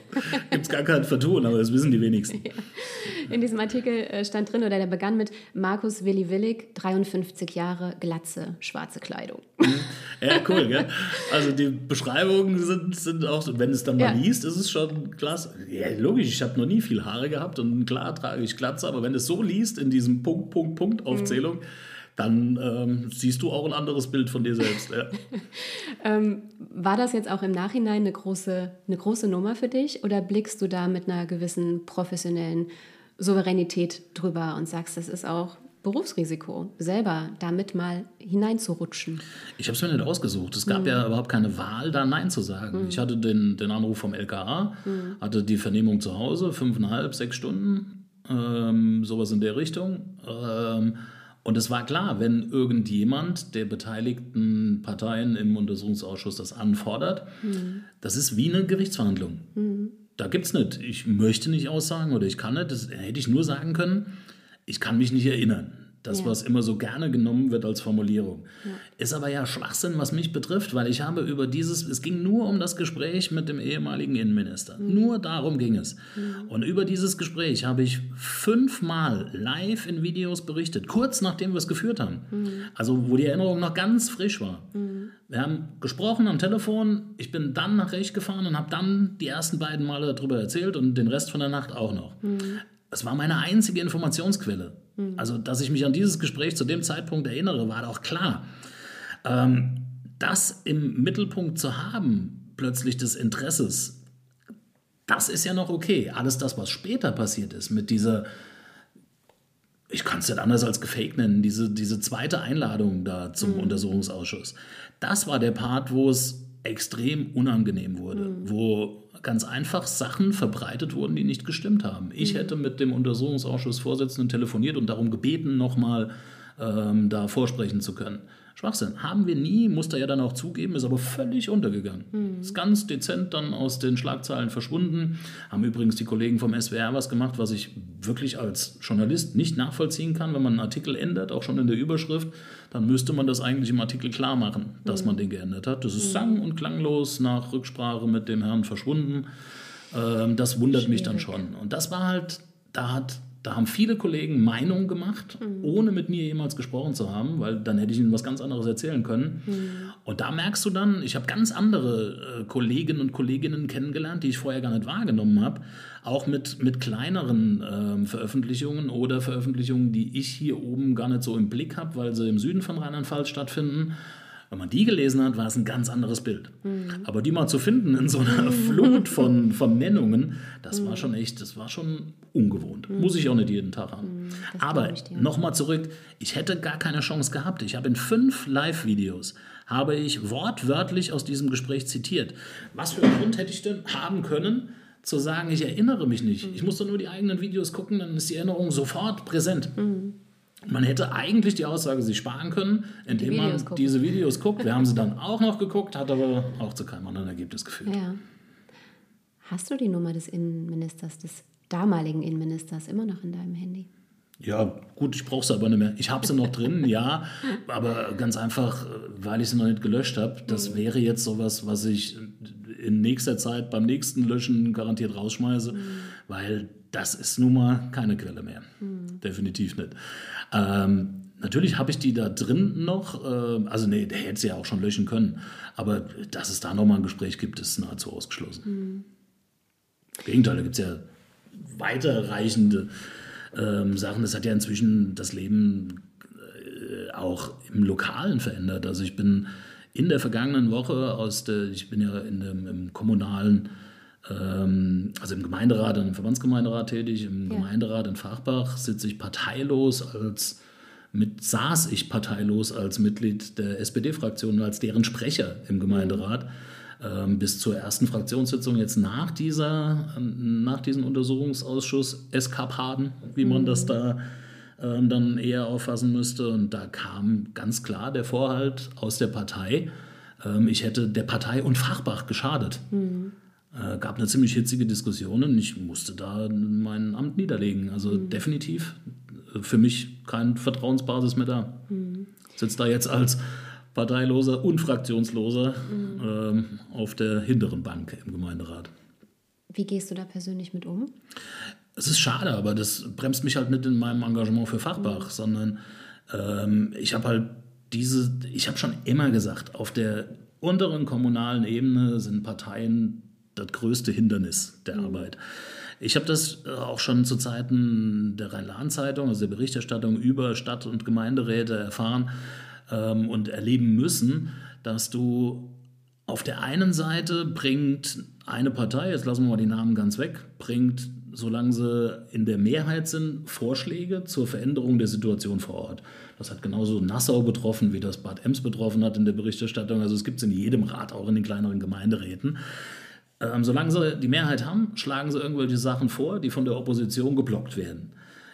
gibt es gar kein Vertun, aber das wissen die wenigsten. In diesem Artikel äh, stand drin, oder der begann mit Markus Willi Willig, 53 Jahre, Glatze, schwarze Kleidung. Ja, cool, gell? Also die Beschreibungen sind, sind auch, so, wenn es dann mal Ja. liest, ist es schon klasse. Ja, logisch, ich habe noch nie viel Haare gehabt und klar trage ich Glatze, aber wenn es so liest in diesem Punkt, Punkt, Punkt Aufzählung, dann ähm, siehst du auch ein anderes Bild von dir selbst. Ja. War das jetzt auch im Nachhinein eine große, eine große Nummer für dich oder blickst du da mit einer gewissen professionellen Souveränität drüber und sagst, das ist auch Berufsrisiko, selber damit mal hineinzurutschen? Ich habe es mir nicht ausgesucht. Es gab ja überhaupt keine Wahl, da Nein zu sagen. Ich hatte den, den Anruf vom LKA, hatte die Vernehmung zu Hause, fünfeinhalb, sechs Stunden, ähm, sowas in der Richtung. Ähm, und es war klar, wenn irgendjemand der beteiligten Parteien im Untersuchungsausschuss das anfordert, das ist wie eine Gerichtsverhandlung. Da gibt es nicht, ich möchte nicht aussagen oder ich kann nicht. Das hätte ich nur sagen können, ich kann mich nicht erinnern. Das, Ja. was immer so gerne genommen wird als Formulierung. Ist aber ja Schwachsinn, was mich betrifft, weil ich habe über dieses, es ging nur um das Gespräch mit dem ehemaligen Innenminister. Nur darum ging es. Und über dieses Gespräch habe ich fünfmal live in Videos berichtet, kurz nachdem wir es geführt haben. Also wo die Erinnerung noch ganz frisch war. Wir haben gesprochen am Telefon, ich bin dann nach Recht gefahren und habe dann die ersten beiden Male darüber erzählt und den Rest von der Nacht auch noch. Es war meine einzige Informationsquelle. Also, dass ich mich an dieses Gespräch zu dem Zeitpunkt erinnere, war doch klar. Ähm, das im Mittelpunkt zu haben, plötzlich des Interesses, das ist ja noch okay. Alles das, was später passiert ist, mit dieser, ich kann es nicht anders als gefaked nennen, diese, diese zweite Einladung da zum Untersuchungsausschuss, das war der Part, wo es extrem unangenehm wurde, wo ganz einfach Sachen verbreitet wurden, die nicht gestimmt haben. Ich hätte mit dem Untersuchungsausschussvorsitzenden telefoniert und darum gebeten, nochmal ähm, da vorsprechen zu können. Schwachsinn. Haben wir nie, muss er ja dann auch zugeben, ist aber völlig untergegangen. Ist ganz dezent dann aus den Schlagzeilen verschwunden. Haben übrigens die Kollegen vom SWR was gemacht, was ich wirklich als Journalist nicht nachvollziehen kann. Wenn man einen Artikel ändert, auch schon in der Überschrift, dann müsste man das eigentlich im Artikel klar machen, dass man den geändert hat. Das ist sang- und klanglos nach Rücksprache mit dem Herrn verschwunden. Ähm, das wundert mich dann schon. Und das war halt, da hat da haben viele Kollegen Meinungen gemacht, ohne mit mir jemals gesprochen zu haben, weil dann hätte ich ihnen was ganz anderes erzählen können. Und da merkst du dann, ich habe ganz andere äh, Kollegen und Kolleginnen kennengelernt, die ich vorher gar nicht wahrgenommen habe, auch mit, mit kleineren ähm, Veröffentlichungen oder Veröffentlichungen, die ich hier oben gar nicht so im Blick habe, weil sie im Süden von Rheinland-Pfalz stattfinden. Wenn man die gelesen hat, war es ein ganz anderes Bild. Aber die mal zu finden in so einer Flut von, von Nennungen, das war schon echt, das war schon ungewohnt. Muss ich auch nicht jeden Tag haben. Aber ich dir. nochmal zurück, ich hätte gar keine Chance gehabt. Ich habe in fünf Live-Videos, habe ich wortwörtlich aus diesem Gespräch zitiert. Was für einen Grund hätte ich denn haben können, zu sagen, ich erinnere mich nicht. Ich musste nur die eigenen Videos gucken, dann ist die Erinnerung sofort präsent. Man hätte eigentlich die Aussage sich sparen können, indem Die man gucken. diese Videos guckt. Wir haben sie dann auch noch geguckt, hat aber auch zu keinem anderen Ergebnis geführt. Ja. Hast du die Nummer des Innenministers, des damaligen Innenministers, immer noch in deinem Handy? Ja, gut, ich brauche sie aber nicht mehr. Ich habe sie noch drin, ja, aber ganz einfach, weil ich sie noch nicht gelöscht habe. Das wäre jetzt sowas, was ich in nächster Zeit beim nächsten Löschen garantiert rausschmeiße, weil das ist nun mal keine Quelle mehr. Definitiv nicht. Ähm, natürlich habe ich die da drin noch, äh, also nee, der hätte sie ja auch schon löschen können, aber dass es da nochmal ein Gespräch gibt, ist nahezu ausgeschlossen. Im Gegenteil, da gibt es ja weiterreichende ähm, Sachen. Das hat ja inzwischen das Leben äh, auch im Lokalen verändert. Also ich bin in der vergangenen Woche aus der, ich bin ja in dem, im kommunalen, ähm, also im Gemeinderat und im Verbandsgemeinderat tätig. Im Ja. Gemeinderat in Fachbach sitze ich parteilos als mit saß ich parteilos als Mitglied der SPD-Fraktion, als deren Sprecher im Gemeinderat. Ähm, bis zur ersten Fraktionssitzung jetzt nach dieser, ähm, nach diesem Untersuchungsausschuss Eskapaden, wie man das da ähm, dann eher auffassen müsste. Und da kam ganz klar der Vorhalt aus der Partei, ähm, ich hätte der Partei und Fachbach geschadet. Äh, gab eine ziemlich hitzige Diskussion und ich musste da mein Amt niederlegen. Also definitiv äh, für mich kein Vertrauensbasis mehr da. Sitzt da jetzt als parteiloser und fraktionsloser ähm, auf der hinteren Bank im Gemeinderat. Wie gehst du da persönlich mit um? Es ist schade, aber das bremst mich halt nicht in meinem Engagement für Fachbach, sondern ähm, ich habe halt diese, ich habe schon immer gesagt, auf der unteren kommunalen Ebene sind Parteien das größte Hindernis der Arbeit. Ich habe das äh, auch schon zu Zeiten der Rhein-Lahn-Zeitung, also der Berichterstattung über Stadt- und Gemeinderäte erfahren ähm, und erleben müssen, dass du auf der einen Seite bringt eine Partei, jetzt lassen wir mal die Namen ganz weg, bringt, solange sie in der Mehrheit sind, Vorschläge zur Veränderung der Situation vor Ort. Das hat genauso Nassau betroffen, wie das Bad Ems betroffen hat in der Berichterstattung. Also es gibt es in jedem Rat, auch in den kleineren Gemeinderäten. Ähm, solange sie die Mehrheit haben, schlagen sie irgendwelche Sachen vor, die von der Opposition geblockt werden.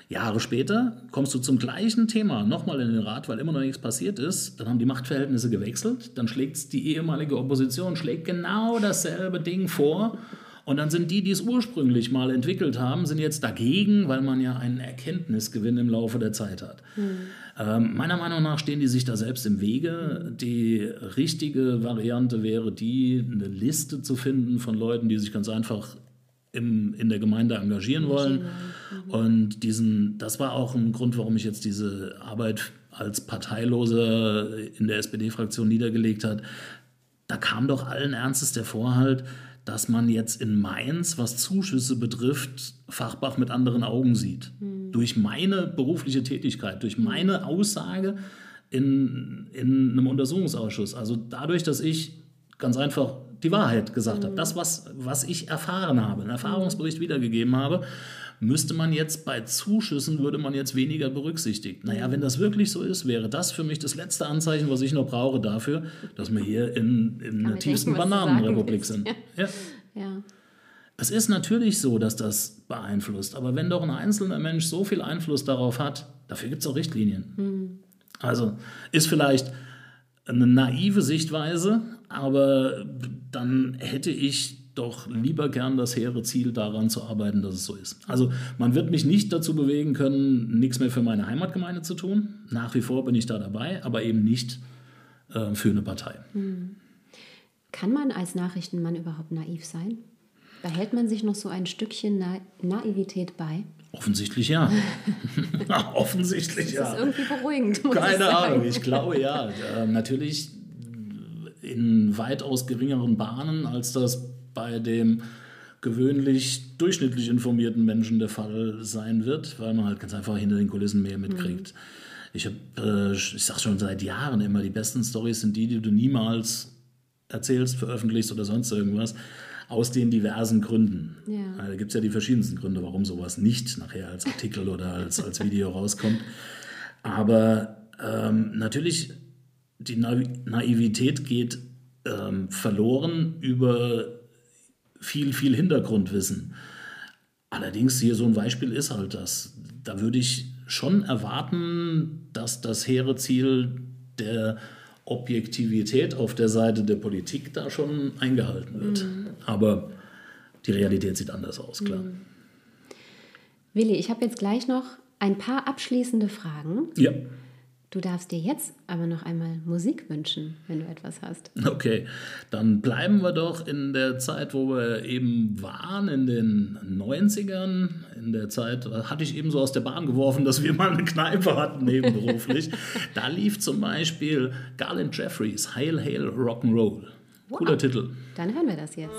Jahre später kommst du zum gleichen Thema nochmal in den Rat, weil immer noch nichts passiert ist. Dann haben die Machtverhältnisse gewechselt. Dann schlägt die ehemalige Opposition schlägt genau dasselbe Ding vor. Und dann sind die, die es ursprünglich mal entwickelt haben, sind jetzt dagegen, weil man ja einen Erkenntnisgewinn im Laufe der Zeit hat. Ähm, meiner Meinung nach stehen die sich da selbst im Wege. Die richtige Variante wäre die, eine Liste zu finden von Leuten, die sich ganz einfach im, in der Gemeinde engagieren wollen. Und diesen, das war auch ein Grund, warum ich jetzt diese Arbeit als Parteiloser in der SPD-Fraktion niedergelegt hat. Da kam doch allen Ernstes der Vorhalt, dass man jetzt in Mainz, was Zuschüsse betrifft, Fachbach mit anderen Augen sieht. Durch meine berufliche Tätigkeit, durch meine Aussage in, in einem Untersuchungsausschuss. Also dadurch, dass ich ganz einfach die Wahrheit gesagt habe, das, was, was ich erfahren habe, einen Erfahrungsbericht wiedergegeben habe, müsste man jetzt bei Zuschüssen, würde man jetzt weniger berücksichtigt. Naja, wenn das wirklich so ist, wäre das für mich das letzte Anzeichen, was ich noch brauche dafür, dass wir hier in, in der tiefsten denken, Bananenrepublik sind. Ja. Ja. Es ist natürlich so, dass das beeinflusst, aber wenn doch ein einzelner Mensch so viel Einfluss darauf hat, dafür gibt es auch Richtlinien. Also ist vielleicht eine naive Sichtweise, aber dann hätte ich doch lieber gern das hehre Ziel daran zu arbeiten, dass es so ist. Also man wird mich nicht dazu bewegen können, nichts mehr für meine Heimatgemeinde zu tun. Nach wie vor bin ich da dabei, aber eben nicht äh, für eine Partei. Kann man als Nachrichtenmann überhaupt naiv sein? Behält man sich noch so ein Stückchen Na Naivität bei? Offensichtlich ja. Offensichtlich Das ja. ist irgendwie beruhigend. Keine. Ahnung, ich glaube ja. Äh, natürlich in weitaus geringeren Bahnen, als das bei dem gewöhnlich durchschnittlich informierten Menschen der Fall sein wird, weil man halt ganz einfach hinter den Kulissen mehr mitkriegt. Ich habe, äh, ich sage schon seit Jahren immer, die besten Stories sind die, die du niemals erzählst, veröffentlichst oder sonst irgendwas, aus den diversen Gründen. Ja. Äh, Da gibt es ja die verschiedensten Gründe, warum sowas nicht nachher als Artikel oder als, als Video rauskommt. Aber ähm, natürlich, die Naiv Naivität geht ähm, verloren über viel, viel Hintergrundwissen. Allerdings hier so ein Beispiel ist halt das. Da würde ich schon erwarten, dass das hehre Ziel der Objektivität auf der Seite der Politik da schon eingehalten wird. Mhm. Aber die Realität sieht anders aus, klar. Mhm. Willi, ich habe jetzt gleich noch ein paar abschließende Fragen. Ja. Du darfst dir jetzt aber noch einmal Musik wünschen, wenn du etwas hast. Okay, dann bleiben wir doch in der Zeit, wo wir eben waren, in den 90ern. In der Zeit hatte ich eben so aus der Bahn geworfen, dass wir mal eine Kneipe hatten, nebenberuflich. da lief zum Beispiel Garland Jeffries, Hail, Hail, Rock'n'Roll. Cooler wow. Titel. Dann hören wir das jetzt.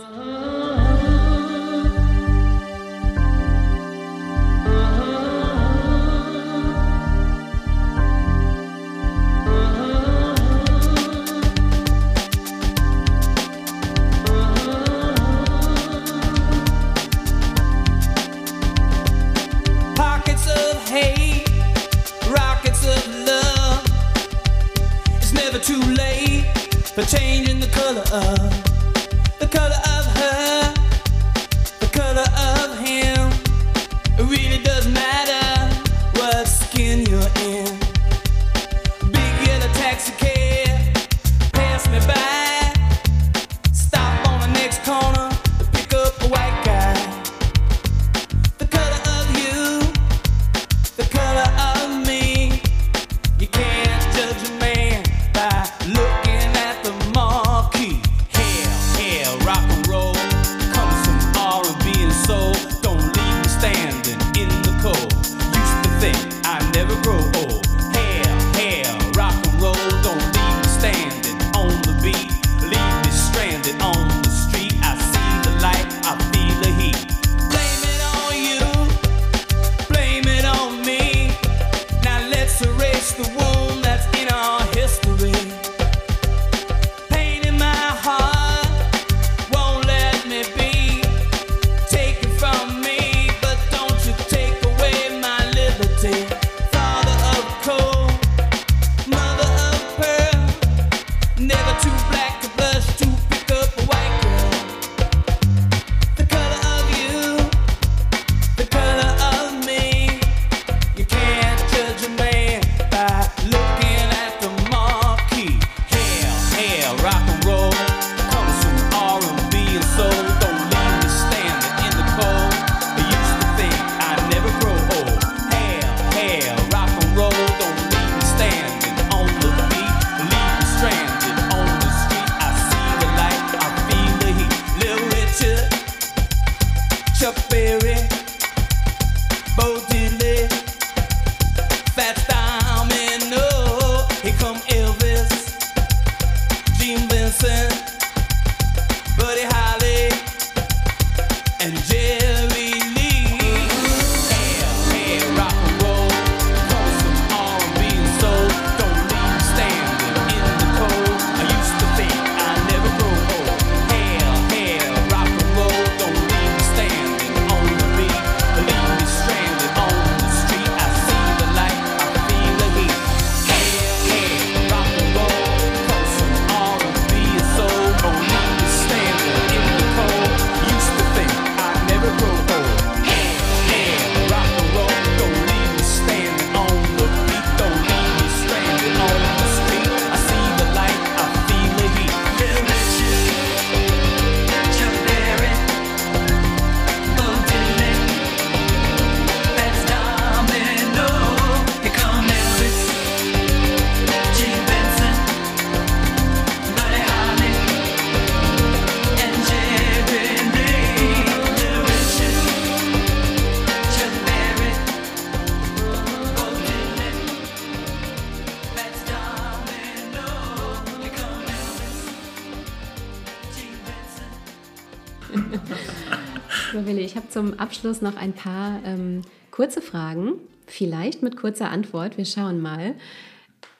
Abschluss noch ein paar ähm, kurze Fragen, vielleicht mit kurzer Antwort. Wir schauen mal.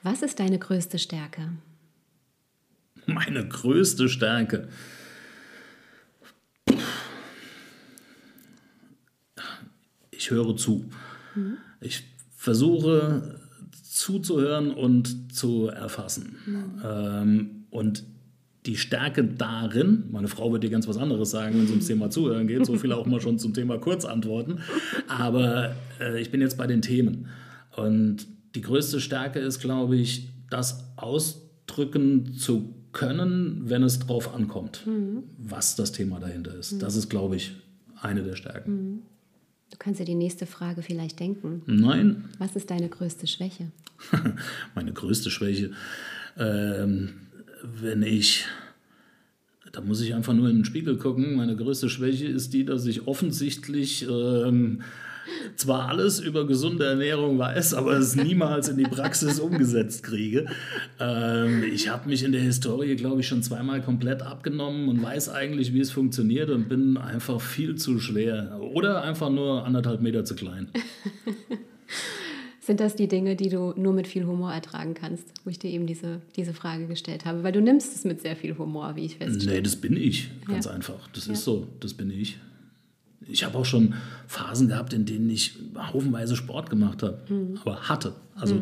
Was ist deine größte Stärke? Meine größte Stärke. Ich höre zu. Mhm. Ich versuche zuzuhören und zu erfassen. Mhm. Ähm, und die Stärke darin, meine Frau wird dir ganz was anderes sagen, wenn es ums Thema Zuhören geht, so viel auch mal schon zum Thema Kurzantworten, aber äh, ich bin jetzt bei den Themen. Und die größte Stärke ist, glaube ich, das ausdrücken zu können, wenn es drauf ankommt, mhm. was das Thema dahinter ist. Mhm. Das ist, glaube ich, eine der Stärken. Mhm. Du kannst dir die nächste Frage vielleicht denken. Nein. Was ist deine größte Schwäche? Meine größte Schwäche. Ähm, wenn ich, da muss ich einfach nur in den Spiegel gucken. Meine größte Schwäche ist die, dass ich offensichtlich ähm, zwar alles über gesunde Ernährung weiß, aber es niemals in die Praxis umgesetzt kriege. Ähm, ich habe mich in der Historie, glaube ich, schon zweimal komplett abgenommen und weiß eigentlich, wie es funktioniert und bin einfach viel zu schwer oder einfach nur anderthalb Meter zu klein. Sind das die Dinge, die du nur mit viel Humor ertragen kannst, wo ich dir eben diese, diese Frage gestellt habe? Weil du nimmst es mit sehr viel Humor, wie ich feststelle. Nee, das bin ich, ganz Ja. einfach. Das Ja. ist so, das bin ich. Ich habe auch schon Phasen gehabt, in denen ich haufenweise Sport gemacht habe, Mhm. aber hatte. Also,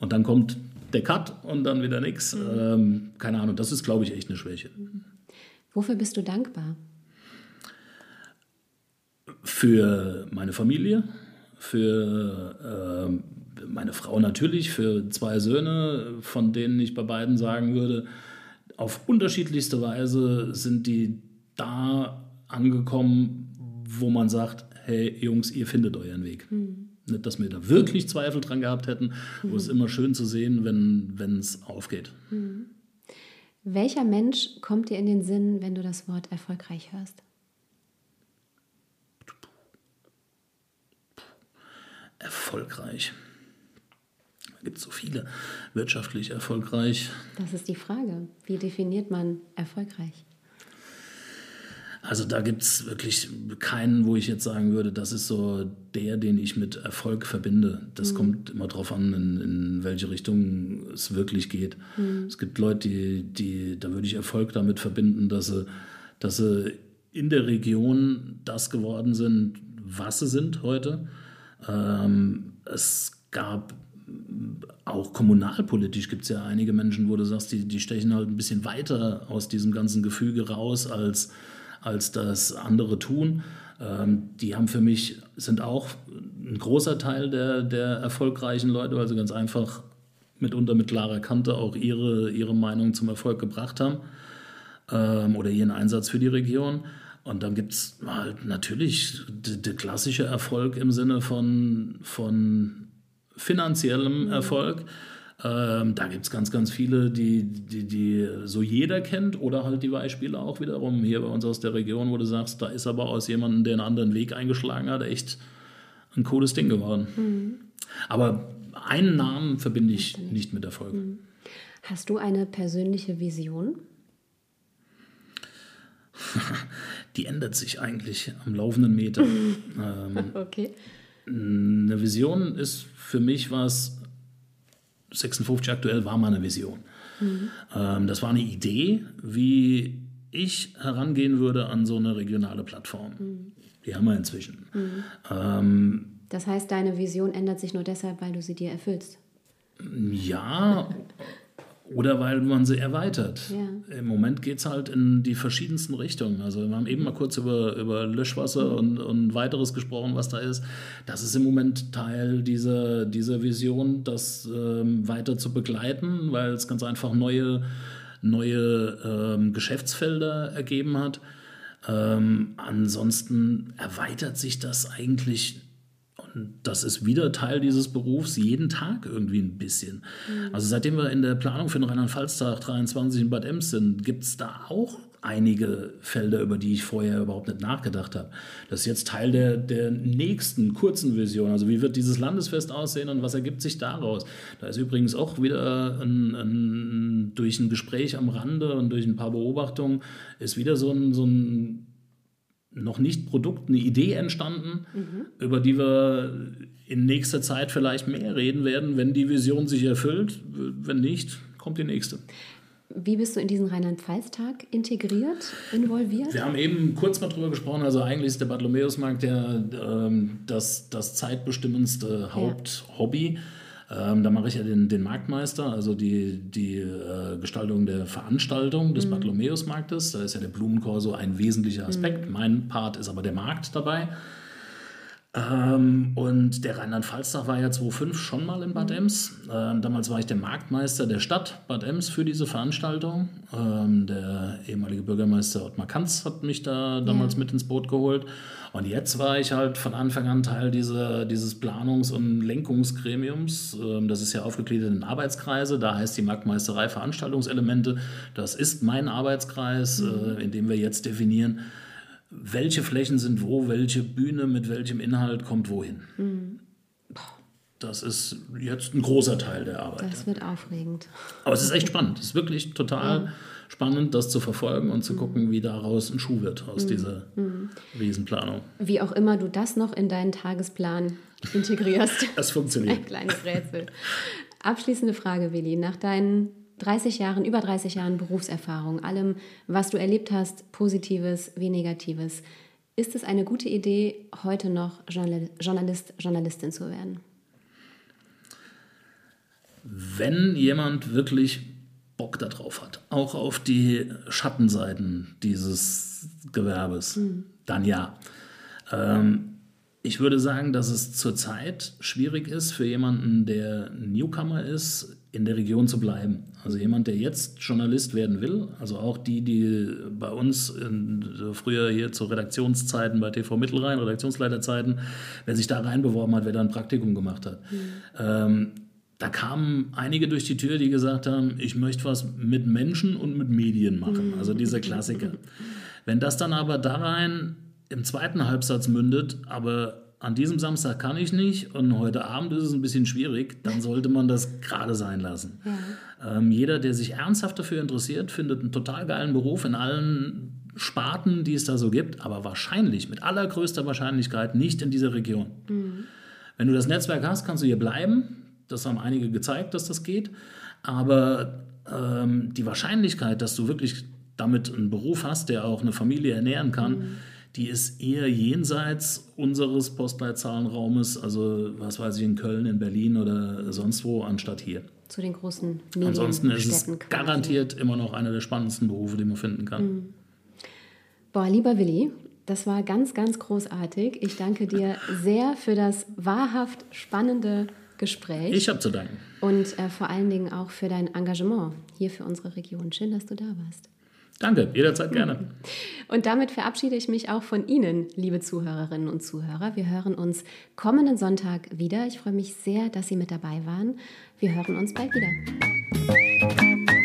Und dann kommt der Cut und dann wieder nichts. Mhm. Ähm, keine Ahnung, das ist, glaube ich, echt eine Schwäche. Wofür bist du dankbar? Für meine Familie, für ähm, meine Frau natürlich, für zwei Söhne, von denen ich bei beiden sagen würde, auf unterschiedlichste Weise sind die da angekommen, wo man sagt, hey Jungs, ihr findet euren Weg. Nicht, dass wir da wirklich Zweifel dran gehabt hätten, wo es ist immer schön zu sehen, wenn es aufgeht. Welcher Mensch kommt dir in den Sinn, wenn du das Wort erfolgreich hörst? Erfolgreich. Da gibt es so viele. Wirtschaftlich erfolgreich, Das ist die Frage. Wie definiert man erfolgreich? Also da gibt es wirklich keinen, wo ich jetzt sagen würde, das ist so der, den ich mit Erfolg verbinde. Das kommt immer darauf an, in, in welche Richtung es wirklich geht. Es gibt Leute, die, die, da würde ich Erfolg damit verbinden, dass sie, dass sie in der Region das geworden sind, was sie sind heute. Ähm, es gab auch kommunalpolitisch gibt es ja einige Menschen, wo du sagst, die, die stechen halt ein bisschen weiter aus diesem ganzen Gefüge raus, als, als das andere tun. Ähm, die haben für mich, sind auch ein großer Teil der, der erfolgreichen Leute, weil sie ganz einfach mitunter mit klarer Kante auch ihre, ihre Meinung zum Erfolg gebracht haben ähm, oder ihren Einsatz für die Region. Und dann gibt es halt natürlich der klassische Erfolg im Sinne von, von finanziellem Erfolg. Ähm, da gibt es ganz, ganz viele, die, die, die so jeder kennt oder halt die Beispiele auch wiederum hier bei uns aus der Region, wo du sagst, da ist aber aus jemandem, der einen anderen Weg eingeschlagen hat, echt ein cooles Ding geworden. Aber einen Namen verbinde ich nicht mit Erfolg. Hast du eine persönliche Vision? Die ändert sich eigentlich am laufenden Meter. ähm, Okay. Eine Vision ist für mich was, 56 aktuell war mal eine Vision. Ähm, das war eine Idee, wie ich herangehen würde an so eine regionale Plattform. Die haben wir inzwischen. Ähm, Das heißt, deine Vision ändert sich nur deshalb, weil du sie dir erfüllst. ja, oder weil man sie erweitert. Ja. Im Moment geht es halt in die verschiedensten Richtungen. Also wir haben eben mal kurz über, über Löschwasser und, und weiteres gesprochen, was da ist. Das ist im Moment Teil dieser, dieser Vision, das ähm, weiter zu begleiten, weil es ganz einfach neue, neue ähm, Geschäftsfelder ergeben hat. Ähm, ansonsten erweitert sich das eigentlich das ist wieder Teil dieses Berufs, jeden Tag irgendwie ein bisschen. Also seitdem wir in der Planung für den Rheinland-Pfalz-Tag 23 in Bad Ems sind, gibt es da auch einige Felder, über die ich vorher überhaupt nicht nachgedacht habe. Das ist jetzt Teil der, der nächsten kurzen Vision. Also wie wird dieses Landesfest aussehen und was ergibt sich daraus? Da ist übrigens auch wieder ein, ein, durch ein Gespräch am Rande und durch ein paar Beobachtungen ist wieder so ein, so ein noch nicht Produkt, eine Idee entstanden, über die wir in nächster Zeit vielleicht mehr reden werden, wenn die Vision sich erfüllt. Wenn nicht, kommt die nächste. Wie bist du in diesen Rheinland-Pfalz-Tag integriert, involviert? Wir haben eben kurz mal drüber gesprochen, also eigentlich ist der Bartholomäusmarkt ja ähm, das, das zeitbestimmendste Haupthobby. Ähm, da mache ich ja den, den Marktmeister, also die, die äh, Gestaltung der Veranstaltung des Bartholomäusmarktes. Da ist ja der Blumenkorso ein wesentlicher Aspekt. Mein Part ist aber der Markt dabei. Ähm, und der Rheinland-Pfalz-Tag war ja 2005 schon mal in Bad Ems. Ähm, damals war ich der Marktmeister der Stadt Bad Ems für diese Veranstaltung. Ähm, der ehemalige Bürgermeister Ottmar Kanz hat mich da damals Ja. mit ins Boot geholt. Und jetzt war ich halt von Anfang an Teil dieser, dieses Planungs- und Lenkungsgremiums. Ähm, Das ist ja aufgegliedert in Arbeitskreise. Da heißt die Marktmeisterei Veranstaltungselemente. Das ist mein Arbeitskreis, äh, in dem wir jetzt definieren, welche Flächen sind wo, welche Bühne mit welchem Inhalt kommt wohin. Das ist jetzt ein großer Teil der Arbeit. Das wird aufregend. Aber es ist echt spannend. Es ist wirklich total spannend, das zu verfolgen und zu gucken, wie daraus ein Schuh wird aus dieser Riesenplanung. Wie auch immer du das noch in deinen Tagesplan integrierst. Es funktioniert. Ein kleines Rätsel. Abschließende Frage, Willi. Nach deinen 30 Jahren, über 30 Jahren Berufserfahrung, allem, was du erlebt hast, Positives wie Negatives, ist es eine gute Idee, heute noch Journal- Journalist, Journalistin zu werden? Wenn jemand wirklich Bock darauf hat, auch auf die Schattenseiten dieses Gewerbes, dann ja. Ähm, ich würde sagen, dass es zurzeit schwierig ist für jemanden, der Newcomer ist, in der Region zu bleiben. Also jemand, der jetzt Journalist werden will, also auch die, die bei uns in, früher hier zu Redaktionszeiten bei TV Mittelrhein, Redaktionsleiterzeiten, wer sich da reinbeworben hat, wer da ein Praktikum gemacht hat. Ähm, da kamen einige durch die Tür, die gesagt haben, ich möchte was mit Menschen und mit Medien machen. Also dieser Klassiker. Wenn das dann aber da rein im zweiten Halbsatz mündet, aber an diesem Samstag kann ich nicht und heute Abend ist es ein bisschen schwierig, dann sollte man das gerade sein lassen. Ähm, jeder, der sich ernsthaft dafür interessiert, findet einen total geilen Beruf in allen Sparten, die es da so gibt, aber wahrscheinlich, mit allergrößter Wahrscheinlichkeit nicht in dieser Region. Wenn du das Netzwerk hast, kannst du hier bleiben. Das haben einige gezeigt, dass das geht. Aber ähm, die Wahrscheinlichkeit, dass du wirklich damit einen Beruf hast, der auch eine Familie ernähren kann, die ist eher jenseits unseres Postleitzahlenraumes, also was weiß ich, in Köln, in Berlin oder sonst wo, anstatt hier. Zu den großen Medien Ansonsten ist es garantiert immer noch einer der spannendsten Berufe, die man finden kann. Boah, lieber Willi, das war ganz, ganz großartig. Ich danke dir sehr für das wahrhaft spannende Gespräch Ich habe zu danken. und äh, vor allen Dingen auch für dein Engagement hier für unsere Region. Schön, dass du da warst. Danke, jederzeit gerne. Und damit verabschiede ich mich auch von Ihnen, liebe Zuhörerinnen und Zuhörer. Wir hören uns kommenden Sonntag wieder. Ich freue mich sehr, dass Sie mit dabei waren. Wir hören uns bald wieder.